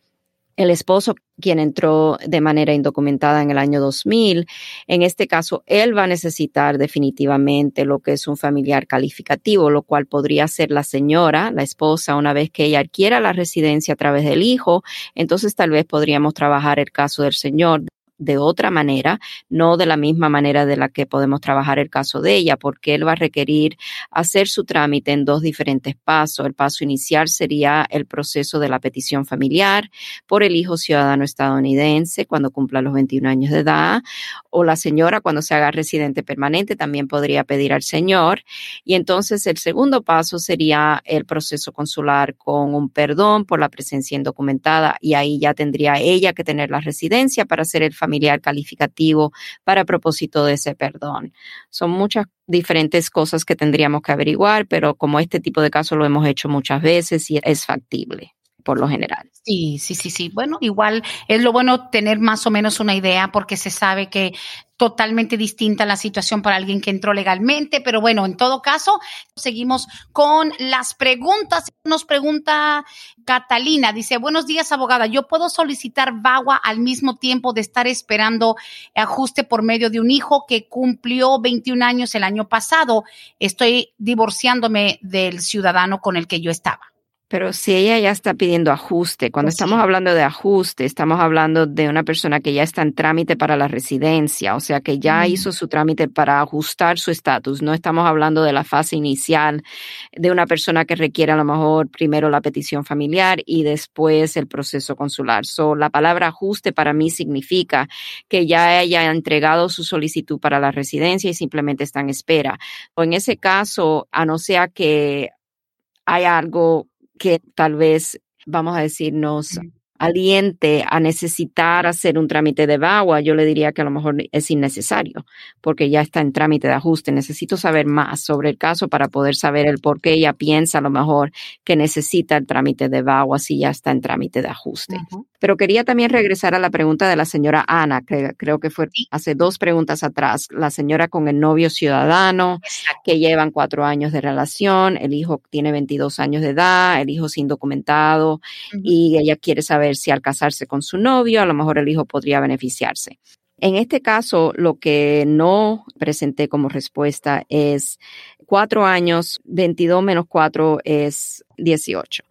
Speaker 2: el esposo, quien entró de manera indocumentada en el año 2000, en este caso, él va a necesitar definitivamente lo que es un familiar calificativo, lo cual podría ser la señora, la esposa, una vez que ella adquiera la residencia a través del hijo, entonces tal vez podríamos trabajar el caso del señor de otra manera, no de la misma manera de la que podemos trabajar el caso de ella, porque él va a requerir hacer su trámite en dos diferentes pasos. El paso inicial sería el proceso de la petición familiar por el hijo ciudadano estadounidense cuando cumpla los 21 años de edad, o la señora cuando se haga residente permanente también podría pedir al señor. Y entonces el segundo paso sería el proceso consular con un perdón por la presencia indocumentada y ahí ya tendría ella que tener la residencia para hacer el familiar calificativo para propósito de ese perdón. Son muchas diferentes cosas que tendríamos que averiguar, pero como este tipo de casos lo hemos hecho muchas veces y es factible por lo general.
Speaker 1: Sí, sí, sí, sí. Bueno, igual es lo bueno tener más o menos una idea porque se sabe que totalmente distinta la situación para alguien que entró legalmente, pero bueno, en todo caso, seguimos con las preguntas. Nos pregunta Catalina, dice, buenos días, abogada, ¿yo puedo solicitar VAWA al mismo tiempo de estar esperando ajuste por medio de un hijo que cumplió 21 años el año pasado? Estoy divorciándome del ciudadano con el que yo estaba.
Speaker 2: Pero si ella ya está pidiendo ajuste, cuando pues estamos hablando de ajuste, estamos hablando de una persona que ya está en trámite para la residencia, o sea, que ya hizo su trámite para ajustar su estatus. No estamos hablando de la fase inicial de una persona que requiere a lo mejor primero la petición familiar y después el proceso consular. So, la palabra ajuste para mí significa que ya haya entregado su solicitud para la residencia y simplemente está en espera. O en ese caso, a no ser que haya algo que tal vez, vamos a decir, nos aliente a necesitar hacer un trámite de VAWA, yo le diría que a lo mejor es innecesario, porque ya está en trámite de ajuste. Necesito saber más sobre el caso para poder saber el por qué ella piensa a lo mejor que necesita el trámite de VAWA si ya está en trámite de ajuste. Pero quería también regresar a la pregunta de la señora Ana, que creo que fue hace dos preguntas atrás, la señora con el novio ciudadano, que llevan cuatro años de relación, el hijo tiene 22 años de edad, el hijo sin documentado, y ella quiere saber si al casarse con su novio, a lo mejor el hijo podría beneficiarse. En este caso, lo que no presenté como respuesta es cuatro años, 22 menos cuatro es 18.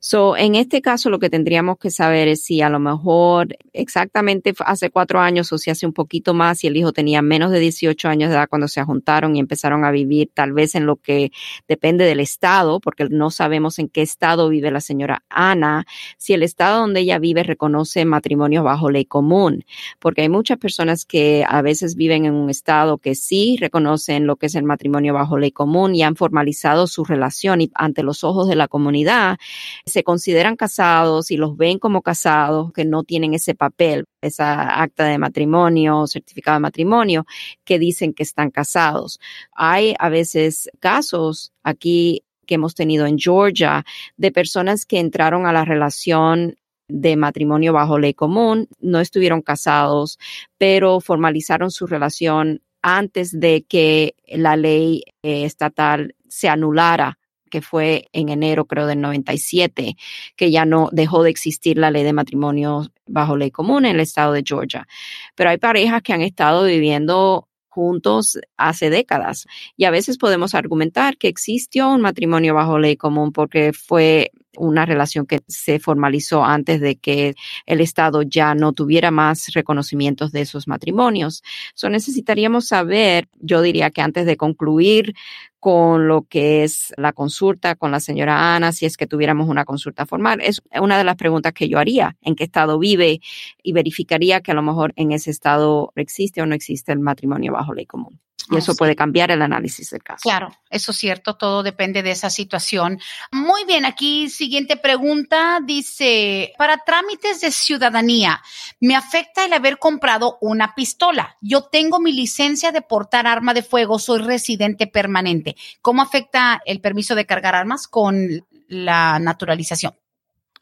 Speaker 2: So, en este caso, lo que tendríamos que saber es si a lo mejor exactamente hace cuatro años o si hace un poquito más, si el hijo tenía menos de 18 años de edad cuando se juntaron y empezaron a vivir, tal vez en lo que depende del estado, porque no sabemos en qué estado vive la señora Ana, si el estado donde ella vive reconoce matrimonios bajo ley común, porque hay muchas personas que a veces viven en un estado que sí reconocen lo que es el matrimonio bajo ley común y han formalizado su relación y ante los ojos de la comunidad se consideran casados y los ven como casados, que no tienen ese papel, esa acta de matrimonio, certificado de matrimonio, que dicen que están casados. Hay a veces casos aquí que hemos tenido en Georgia de personas que entraron a la relación de matrimonio bajo ley común, no estuvieron casados, pero formalizaron su relación antes de que la ley eh, estatal se anulara que fue en enero, creo, del 97, que ya no dejó de existir la ley de matrimonio bajo ley común en el estado de Georgia. Pero hay parejas que han estado viviendo juntos hace décadas y a veces podemos argumentar que existió un matrimonio bajo ley común porque fue una relación que se formalizó antes de que el Estado ya no tuviera más reconocimientos de esos matrimonios. So necesitaríamos saber, yo diría que antes de concluir con lo que es la consulta con la señora Ana, si es que tuviéramos una consulta formal. Es una de las preguntas que yo haría, en qué estado vive y verificaría que a lo mejor en ese estado existe o no existe el matrimonio bajo ley común. Y eso puede cambiar el análisis del caso.
Speaker 1: Claro, eso es cierto, todo depende de esa situación. Muy bien, aquí siguiente pregunta dice, para trámites de ciudadanía, ¿me afecta el haber comprado una pistola? Yo tengo mi licencia de portar arma de fuego, soy residente permanente. ¿Cómo afecta el permiso de cargar armas con la naturalización?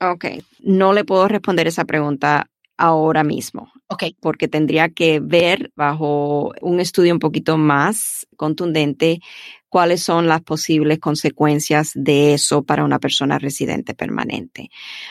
Speaker 2: Ok, no le puedo responder esa pregunta ahora mismo.
Speaker 1: Ok.
Speaker 2: Porque tendría que ver bajo un estudio un poquito más contundente cuáles son las posibles consecuencias de eso para una persona residente permanente.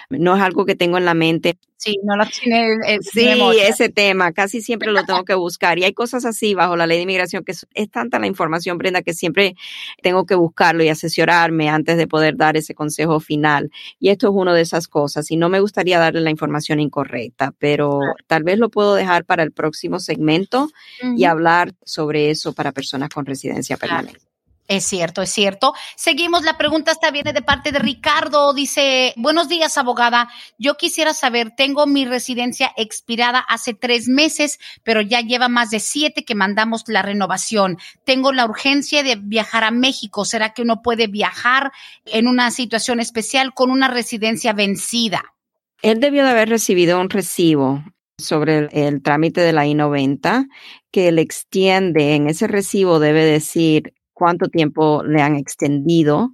Speaker 2: No es algo que tengo en la mente
Speaker 1: Sí, no la tiene.
Speaker 2: Eh, sí, ese tema, casi siempre lo tengo que buscar. Y hay cosas así bajo la ley de inmigración que es, tanta la información, Brenda, que siempre tengo que buscarlo y asesorarme antes de poder dar ese consejo final. Y esto es una de esas cosas. Y no me gustaría darle la información incorrecta, pero tal vez lo puedo dejar para el próximo segmento y hablar sobre eso para personas con residencia permanente.
Speaker 1: Es cierto, es cierto. Seguimos, la pregunta esta viene de parte de Ricardo. Dice, buenos días, abogada. Yo quisiera saber, tengo mi residencia expirada hace tres meses, pero ya lleva más de siete que mandamos la renovación. Tengo la urgencia de viajar a México. ¿Será que uno puede viajar en una situación especial con una residencia vencida?
Speaker 2: Él debió de haber recibido un recibo sobre el, trámite de la I-90 que le extiende en ese recibo debe decir cuánto tiempo le han extendido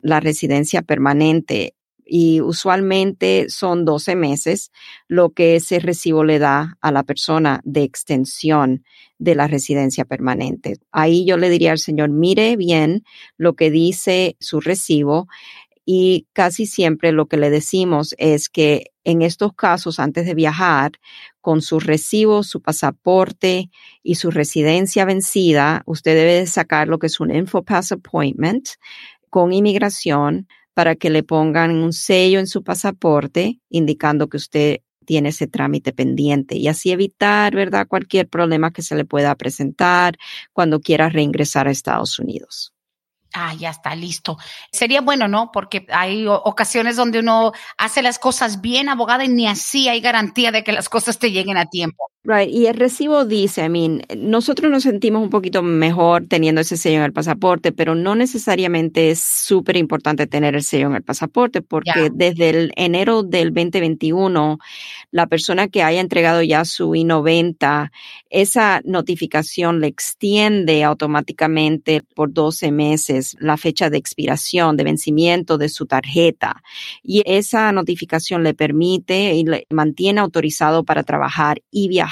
Speaker 2: la residencia permanente y usualmente son 12 meses lo que ese recibo le da a la persona de extensión de la residencia permanente. Ahí yo le diría al señor, mire bien lo que dice su recibo y casi siempre lo que le decimos es que en estos casos, antes de viajar, con su recibo, su pasaporte y su residencia vencida, usted debe sacar lo que es un InfoPass Appointment con inmigración para que le pongan un sello en su pasaporte indicando que usted tiene ese trámite pendiente y así evitar, ¿verdad?, cualquier problema que se le pueda presentar cuando quiera reingresar a Estados Unidos.
Speaker 1: Ah, ya está, listo. Sería bueno, ¿no? Porque hay ocasiones donde uno hace las cosas bien, abogada, y ni así hay garantía de que las cosas te lleguen a tiempo.
Speaker 2: Right. Y el recibo dice, I mean, nosotros nos sentimos un poquito mejor teniendo ese sello en el pasaporte, pero no necesariamente es súper importante tener el sello en el pasaporte, porque desde el enero del 2021, la persona que haya entregado ya su I-90, esa notificación le extiende automáticamente por 12 meses la fecha de expiración, de vencimiento de su tarjeta. Y esa notificación le permite y le mantiene autorizado para trabajar y viajar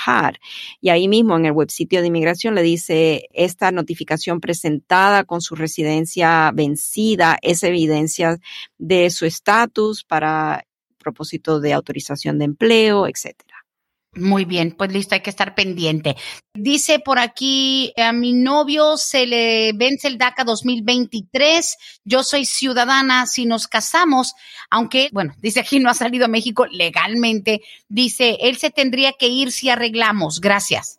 Speaker 2: y ahí mismo en el web sitio de inmigración le dice esta notificación presentada con su residencia vencida es evidencia de su estatus para propósito de autorización de empleo, etcétera.
Speaker 1: Muy bien, pues listo, hay que estar pendiente. Dice por aquí, a mi novio se le vence el DACA 2023, yo soy ciudadana, si nos casamos, aunque, bueno, dice aquí no ha salido a México legalmente, dice, él se tendría que ir si arreglamos. Gracias.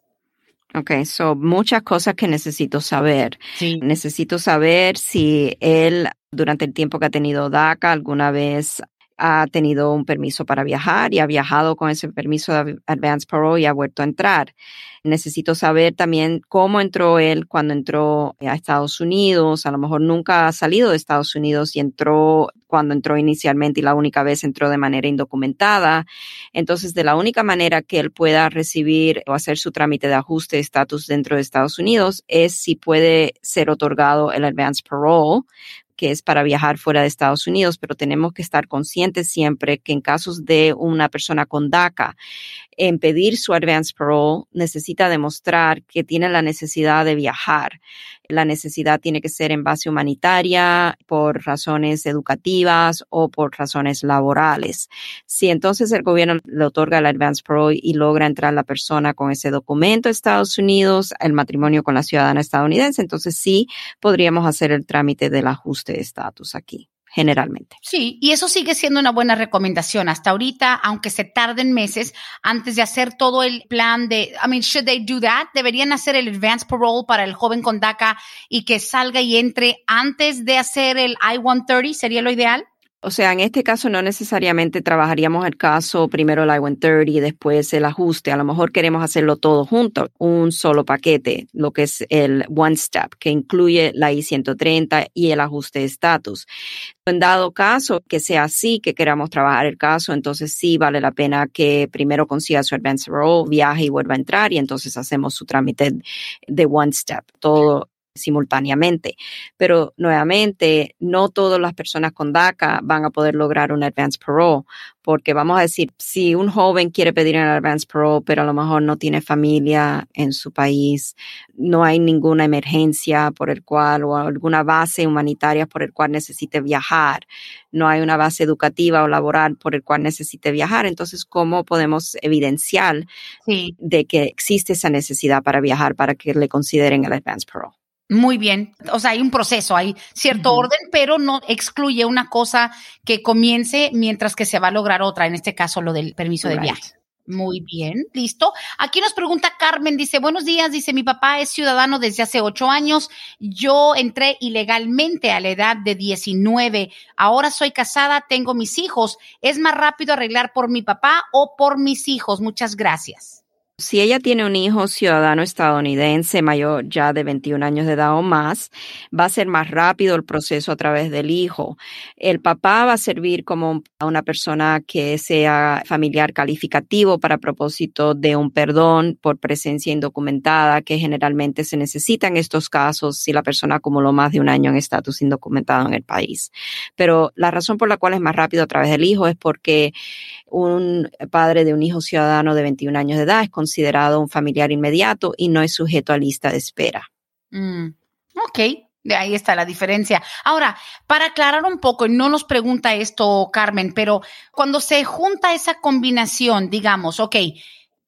Speaker 2: Ok, so muchas cosas que necesito saber. Sí. Necesito saber si él durante el tiempo que ha tenido DACA alguna vez ha tenido un permiso para viajar y ha viajado con ese permiso de advance parole y ha vuelto a entrar. Necesito saber también cómo entró él cuando entró a Estados Unidos. A lo mejor nunca ha salido de Estados Unidos y entró cuando entró inicialmente y la única vez entró de manera indocumentada. Entonces, de la única manera que él pueda recibir o hacer su trámite de ajuste de estatus dentro de Estados Unidos es si puede ser otorgado el advance parole que es para viajar fuera de Estados Unidos, pero tenemos que estar conscientes siempre que en casos de una persona con DACA, en pedir su advance parole necesita demostrar que tiene la necesidad de viajar. La necesidad tiene que ser en base humanitaria, por razones educativas o por razones laborales. Si entonces el gobierno le otorga el advance parole y logra entrar la persona con ese documento a Estados Unidos, el matrimonio con la ciudadana estadounidense, entonces sí podríamos hacer el trámite del ajuste de estatus aquí generalmente.
Speaker 1: Sí, y eso sigue siendo una buena recomendación. Hasta ahorita, aunque se tarden meses antes de hacer todo el plan de, I mean, should they do that? Deberían hacer el advance parole para el joven con DACA y que salga y entre antes de hacer el I-130, ¿sería lo ideal?
Speaker 2: O sea, en este caso no necesariamente trabajaríamos el caso primero el I-130 y después el ajuste. A lo mejor queremos hacerlo todo junto, un solo paquete, lo que es el One Step, que incluye la I-130 y el ajuste de estatus. En dado caso que sea así, que queramos trabajar el caso, entonces sí vale la pena que primero consiga su advance roll, viaje y vuelva a entrar y entonces hacemos su trámite de One Step. Todo simultáneamente. Pero nuevamente, no todas las personas con DACA van a poder lograr un advance parole, porque vamos a decir, si un joven quiere pedir un advance parole, pero a lo mejor no tiene familia en su país, no hay ninguna emergencia por el cual o alguna base humanitaria por el cual necesite viajar, no hay una base educativa o laboral por el cual necesite viajar, entonces, ¿cómo podemos evidenciar de que existe esa necesidad para viajar para que le consideren el advance parole?
Speaker 1: Muy bien. O sea, hay un proceso, hay cierto orden, pero no excluye una cosa que comience mientras que se va a lograr otra, en este caso lo del permiso de viaje. Muy bien, listo. Aquí nos pregunta Carmen, dice, buenos días, dice, mi papá es ciudadano desde hace ocho años, yo entré ilegalmente a la edad de 19, ahora soy casada, tengo mis hijos, ¿es más rápido arreglar por mi papá o por mis hijos? Muchas gracias.
Speaker 2: Si ella tiene un hijo ciudadano estadounidense mayor ya de 21 años de edad o más, va a ser más rápido el proceso a través del hijo. El papá va a servir como una persona que sea familiar calificativo para propósito de un perdón por presencia indocumentada que generalmente se necesita en estos casos si la persona acumuló más de un año en estatus indocumentado en el país. Pero la razón por la cual es más rápido a través del hijo es porque un padre de un hijo ciudadano de 21 años de edad es considerado un familiar inmediato y no es sujeto a lista de espera.
Speaker 1: Mm, ok, de ahí está la diferencia. Ahora, para aclarar un poco, y no nos pregunta esto Carmen, pero cuando se junta esa combinación, digamos, ok,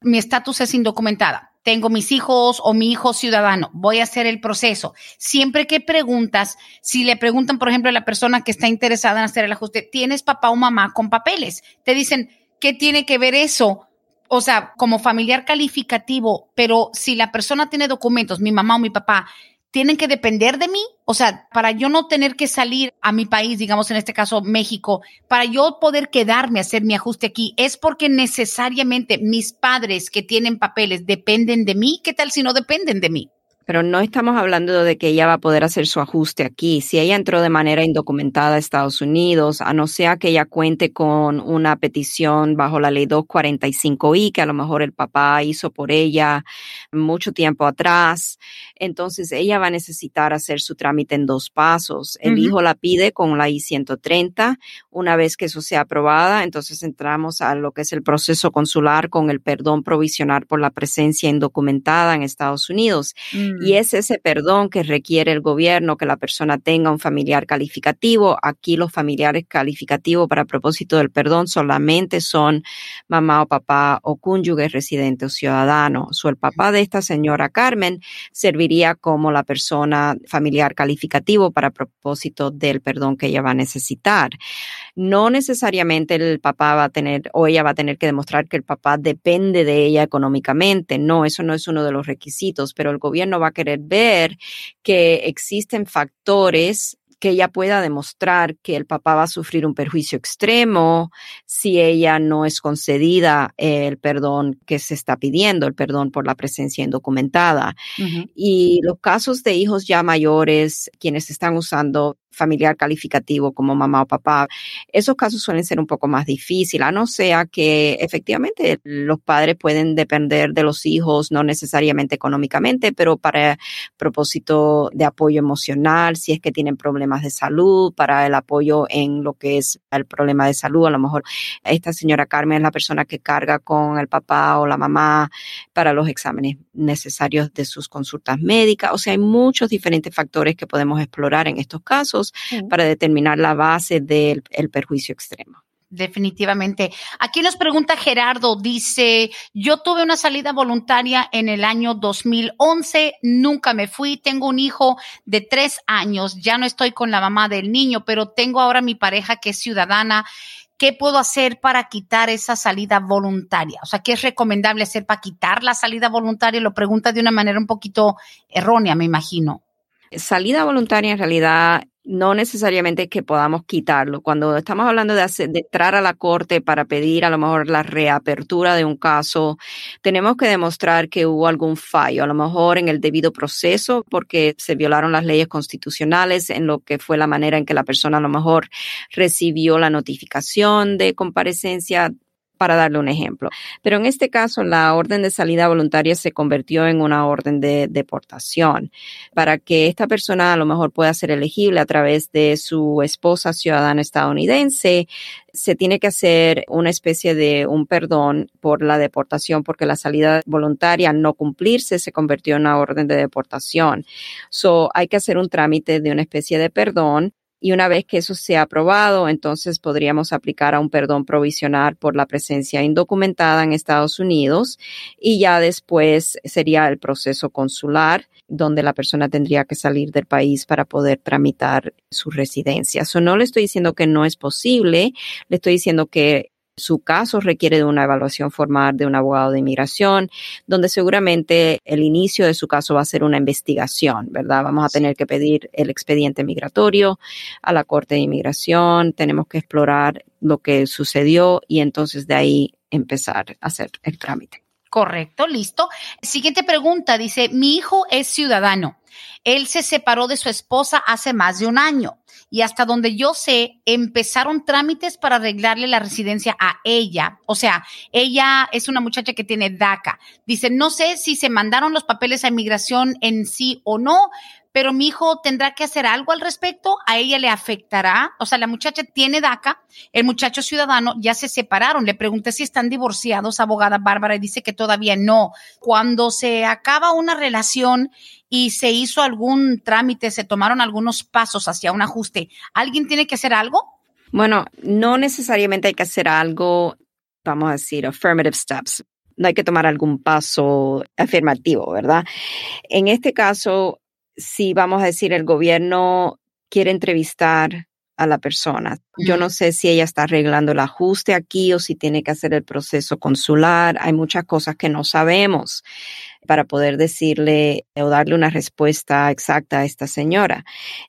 Speaker 1: mi estatus es indocumentada, tengo mis hijos o mi hijo ciudadano, voy a hacer el proceso. Siempre que preguntas, si le preguntan, por ejemplo, a la persona que está interesada en hacer el ajuste, ¿tienes papá o mamá con papeles? Te dicen, ¿qué tiene que ver eso? O sea, como familiar calificativo, pero si la persona tiene documentos, mi mamá o mi papá, tienen que depender de mí. O sea, para yo no tener que salir a mi país, digamos en este caso México, para yo poder quedarme a hacer mi ajuste aquí, es porque necesariamente mis padres que tienen papeles dependen de mí. ¿Qué tal si no dependen de mí?
Speaker 2: Pero no estamos hablando de que ella va a poder hacer su ajuste aquí. Si ella entró de manera indocumentada a Estados Unidos, a no ser que ella cuente con una petición bajo la ley 245I, que a lo mejor el papá hizo por ella mucho tiempo atrás, entonces ella va a necesitar hacer su trámite en dos pasos. El hijo la pide con la I-130. Una vez que eso sea aprobada, entonces entramos a lo que es el proceso consular con el perdón provisional por la presencia indocumentada en Estados Unidos. Mm. es ese perdón que requiere el gobierno que la persona tenga un familiar calificativo. Aquí los familiares calificativos para propósito del perdón solamente son mamá o papá o cónyuge residente o ciudadano. O el papá de esta señora Carmen serviría como la persona familiar calificativo para propósito del perdón que ella va a necesitar. No necesariamente el papá va a tener o ella va a tener que demostrar que el papá depende de ella económicamente. No, eso no es uno de los requisitos, pero el gobierno va a querer ver que existen factores que ella pueda demostrar que el papá va a sufrir un perjuicio extremo si ella no es concedida el perdón que se está pidiendo, el perdón por la presencia indocumentada. Y los casos de hijos ya mayores, quienes están usando familiar calificativo como mamá o papá, esos casos suelen ser un poco más difíciles, a no ser que efectivamente los padres pueden depender de los hijos, no necesariamente económicamente, pero para propósito de apoyo emocional, si es que tienen problemas de salud, para el apoyo en lo que es el problema de salud, a lo mejor esta señora Carmen es la persona que carga con el papá o la mamá para los exámenes necesarios de sus consultas médicas, o sea, hay muchos diferentes factores que podemos explorar en estos casos para determinar la base del perjuicio extremo.
Speaker 1: Definitivamente. Aquí nos pregunta Gerardo, dice, yo tuve una salida voluntaria en el año 2011, nunca me fui, tengo un hijo de tres años, ya no estoy con la mamá del niño, pero tengo ahora mi pareja que es ciudadana. ¿Qué puedo hacer para quitar esa salida voluntaria? O sea, ¿qué es recomendable hacer para quitar la salida voluntaria? Lo pregunta de una manera un poquito errónea, me imagino.
Speaker 2: Salida voluntaria en realidad no necesariamente que podamos quitarlo. Cuando estamos hablando de, de, entrar a la corte para pedir a lo mejor la reapertura de un caso, tenemos que demostrar que hubo algún fallo, a lo mejor en el debido proceso, porque se violaron las leyes constitucionales, en lo que fue la manera en que la persona a lo mejor recibió la notificación de comparecencia para darle un ejemplo. Pero en este caso, la orden de salida voluntaria se convirtió en una orden de deportación para que esta persona a lo mejor pueda ser elegible a través de su esposa ciudadana estadounidense. Se tiene que hacer una especie de un perdón por la deportación porque la salida voluntaria no cumplirse se convirtió en una orden de deportación. So, hay que hacer un trámite de una especie de perdón y una vez que eso sea aprobado, entonces podríamos aplicar a un perdón provisional por la presencia indocumentada en Estados Unidos y ya después sería el proceso consular donde la persona tendría que salir del país para poder tramitar su residencia. Eso no le estoy diciendo que no es posible, le estoy diciendo que su caso requiere de una evaluación formal de un abogado de inmigración, donde seguramente el inicio de su caso va a ser una investigación, ¿verdad? Vamos a tener que pedir el expediente migratorio a la Corte de Inmigración, tenemos que explorar lo que sucedió y entonces de ahí empezar a hacer el trámite.
Speaker 1: Correcto, listo. Siguiente pregunta, dice, mi hijo es ciudadano. Él se separó de su esposa hace más de un año y hasta donde yo sé, empezaron trámites para arreglarle la residencia a ella. O sea, ella es una muchacha que tiene DACA. Dice, no sé si se mandaron los papeles a inmigración en sí o no, pero mi hijo tendrá que hacer algo al respecto, a ella le afectará, o sea, la muchacha tiene DACA, el muchacho ciudadano ya se separaron, le pregunté si están divorciados, abogada Bárbara, y dice que todavía no. Cuando se acaba una relación y se hizo algún trámite, se tomaron algunos pasos hacia un ajuste, ¿alguien tiene que hacer algo?
Speaker 2: Bueno, no necesariamente hay que hacer algo, vamos a decir, affirmative steps. No hay que tomar algún paso afirmativo, ¿verdad? En este caso, si vamos a decir el gobierno quiere entrevistar a la persona. Yo no sé si ella está arreglando el ajuste aquí o si tiene que hacer el proceso consular. Hay muchas cosas que no sabemos para poder decirle o darle una respuesta exacta a esta señora.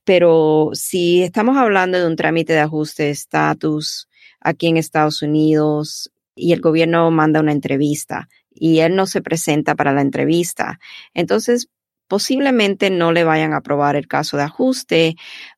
Speaker 2: Pero si estamos hablando de un trámite de ajuste de estatus aquí en Estados Unidos y el gobierno manda una entrevista y él no se presenta para la entrevista, entonces posiblemente no le vayan a aprobar el caso de ajuste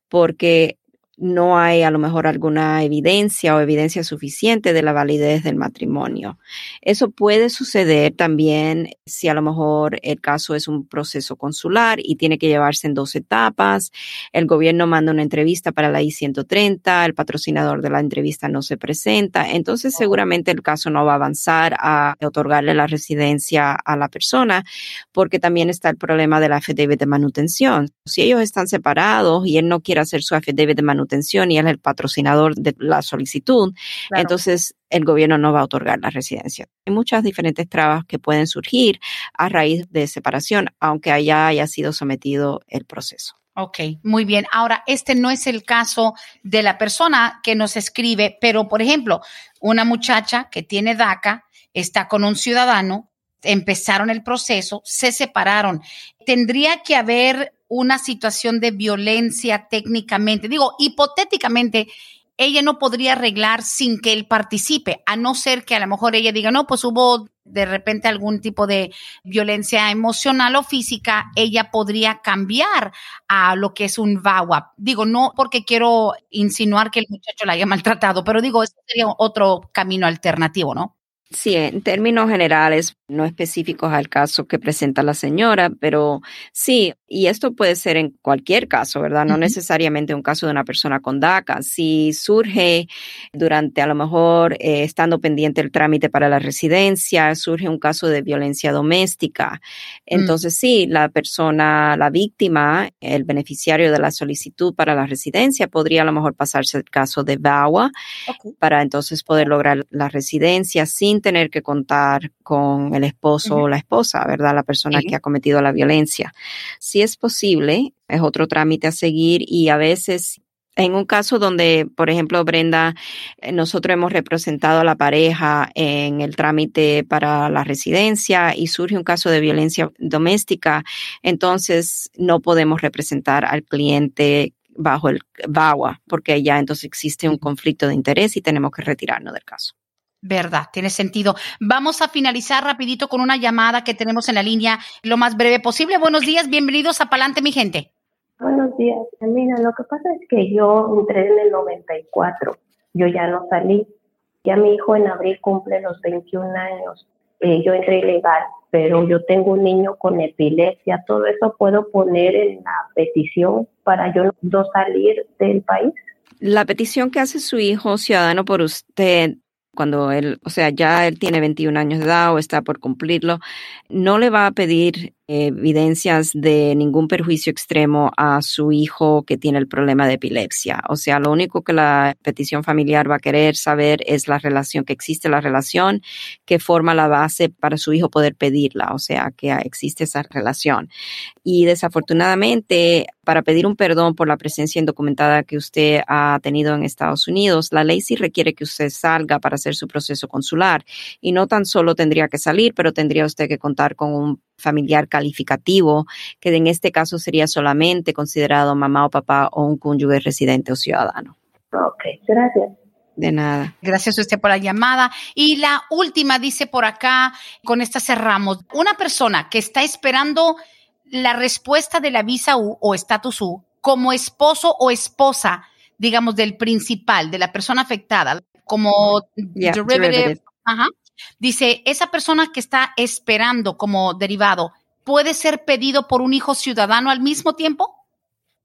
Speaker 2: porque no hay a lo mejor alguna evidencia o evidencia suficiente de la validez del matrimonio. Eso puede suceder también si a lo mejor el caso es un proceso consular y tiene que llevarse en dos etapas. El gobierno manda una entrevista para la I-130, el patrocinador de la entrevista no se presenta. Entonces seguramente el caso no va a avanzar a otorgarle la residencia a la persona porque también está el problema de la affidavit de manutención. Si ellos están separados y él no quiere hacer su affidavit de manutención, y es el patrocinador de la solicitud, entonces el gobierno no va a otorgar la residencia. Hay muchas diferentes trabas que pueden surgir a raíz de separación, aunque allá haya sido sometido el proceso.
Speaker 1: Ok, muy bien. Ahora, este no es el caso de la persona que nos escribe, pero por ejemplo, una muchacha que tiene DACA está con un ciudadano, empezaron el proceso, se separaron. Tendría que haber una situación de violencia técnicamente. Digo, hipotéticamente, ella no podría arreglar sin que él participe, a no ser que a lo mejor ella diga, no, pues hubo de repente algún tipo de violencia emocional o física, ella podría cambiar a lo que es un VAWA. Digo, no porque quiero insinuar que el muchacho la haya maltratado, pero digo, ese sería otro camino alternativo, ¿no?
Speaker 2: Sí, en términos generales, no específicos al caso que presenta la señora, pero sí, y esto puede ser en cualquier caso, ¿verdad? No necesariamente un caso de una persona con DACA. Si surge durante a lo mejor eh, estando pendiente el trámite para la residencia, surge un caso de violencia doméstica, mm. entonces sí, la persona, la víctima, el beneficiario de la solicitud para la residencia podría a lo mejor pasarse el caso de VAWA para entonces poder lograr la residencia sin tener que contar con el esposo o la esposa, ¿verdad? La persona que ha cometido la violencia. Si es posible, es otro trámite a seguir y a veces en un caso donde, por ejemplo, Brenda, eh, nosotros hemos representado a la pareja en el trámite para la residencia y surge un caso de violencia doméstica, entonces no podemos representar al cliente bajo el VAWA porque ya entonces existe un conflicto de interés y tenemos que retirarnos del caso.
Speaker 1: Verdad, tiene sentido. Vamos a finalizar rapidito con una llamada que tenemos en la línea lo más breve posible. Buenos días, bienvenidos a Palante, mi gente.
Speaker 4: Buenos días. Mira, lo que pasa es que yo entré en el 94. Yo ya no salí. Ya mi hijo en abril cumple los 21 años. Eh, yo entré ilegal, pero yo tengo un niño con epilepsia. Todo eso puedo poner en la petición para yo no salir del país.
Speaker 2: La petición que hace su hijo ciudadano por usted cuando él, o sea, ya él tiene 21 años de edad o está por cumplirlo, no le va a pedir evidencias de ningún perjuicio extremo a su hijo que tiene el problema de epilepsia. O sea, lo único que la petición familiar va a querer saber es la relación, que existe la relación que forma la base para su hijo poder pedirla. O sea, que existe esa relación. Y desafortunadamente, para pedir un perdón por la presencia indocumentada que usted ha tenido en Estados Unidos, la ley sí requiere que usted salga para hacer su proceso consular. Y no tan solo tendría que salir, pero tendría usted que contar con un familiar calificativo, que en este caso sería solamente considerado mamá o papá o un cónyuge residente o ciudadano.
Speaker 4: Ok, gracias.
Speaker 2: De nada.
Speaker 1: Gracias a usted por la llamada. Y la última dice por acá, con esta cerramos, una persona que está esperando la respuesta de la visa U o estatus U como esposo o esposa, digamos, del principal, de la persona afectada, como derivative. Ajá. Dice, esa persona que está esperando como derivado, ¿puede ser pedido por un hijo ciudadano al mismo tiempo?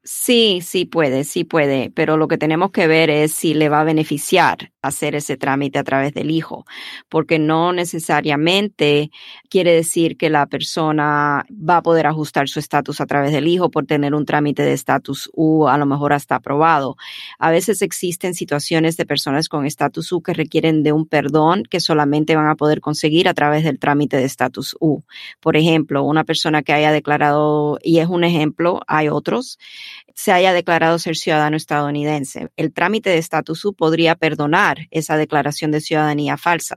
Speaker 2: Sí, sí puede, sí puede, pero lo que tenemos que ver es si le va a beneficiar hacer ese trámite a través del hijo, porque no necesariamente quiere decir que la persona va a poder ajustar su estatus a través del hijo por tener un trámite de estatus U, a lo mejor hasta aprobado. A veces existen situaciones de personas con estatus U que requieren de un perdón que solamente van a poder conseguir a través del trámite de estatus U. Por ejemplo, una persona que haya declarado, y es un ejemplo, hay otros, se haya declarado ser ciudadano estadounidense. El trámite de estatus U podría perdonar esa declaración de ciudadanía falsa,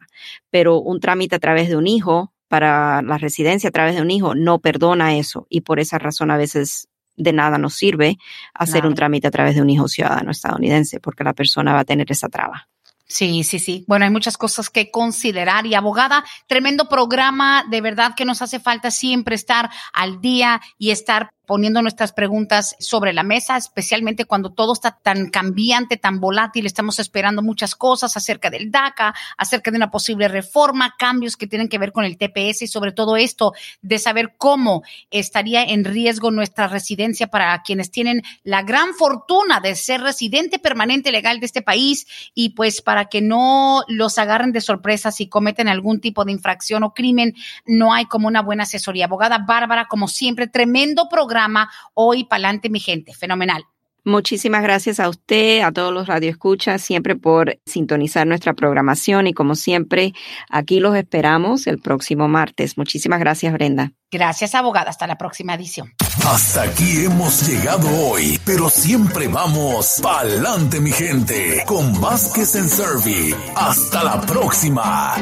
Speaker 2: pero un trámite a través de un hijo para la residencia a través de un hijo no perdona eso y por esa razón a veces de nada nos sirve hacer un trámite a través de un hijo ciudadano estadounidense porque la persona va a tener esa traba.
Speaker 1: Sí, sí, sí. Bueno, hay muchas cosas que considerar y abogada, tremendo programa, de verdad que nos hace falta siempre estar al día y estar poniendo nuestras preguntas sobre la mesa, especialmente cuando todo está tan cambiante, tan volátil. Estamos esperando muchas cosas acerca del DACA, acerca de una posible reforma, cambios que tienen que ver con el TPS y sobre todo esto de saber cómo estaría en riesgo nuestra residencia para quienes tienen la gran fortuna de ser residente permanente legal de este país y pues para que no los agarren de sorpresa si cometen algún tipo de infracción o crimen, no hay como una buena asesoría. Abogada Bárbara, como siempre, tremendo programa programa Hoy Palante, mi gente. Fenomenal.
Speaker 2: Muchísimas gracias a usted, a todos los radioescuchas, siempre por sintonizar nuestra programación y como siempre, aquí los esperamos el próximo martes. Muchísimas gracias, Brenda.
Speaker 1: Gracias, abogada. Hasta la próxima edición.
Speaker 5: Hasta aquí hemos llegado hoy, pero siempre vamos pa'lante, mi gente, con Vázquez en Servi. Hasta la próxima.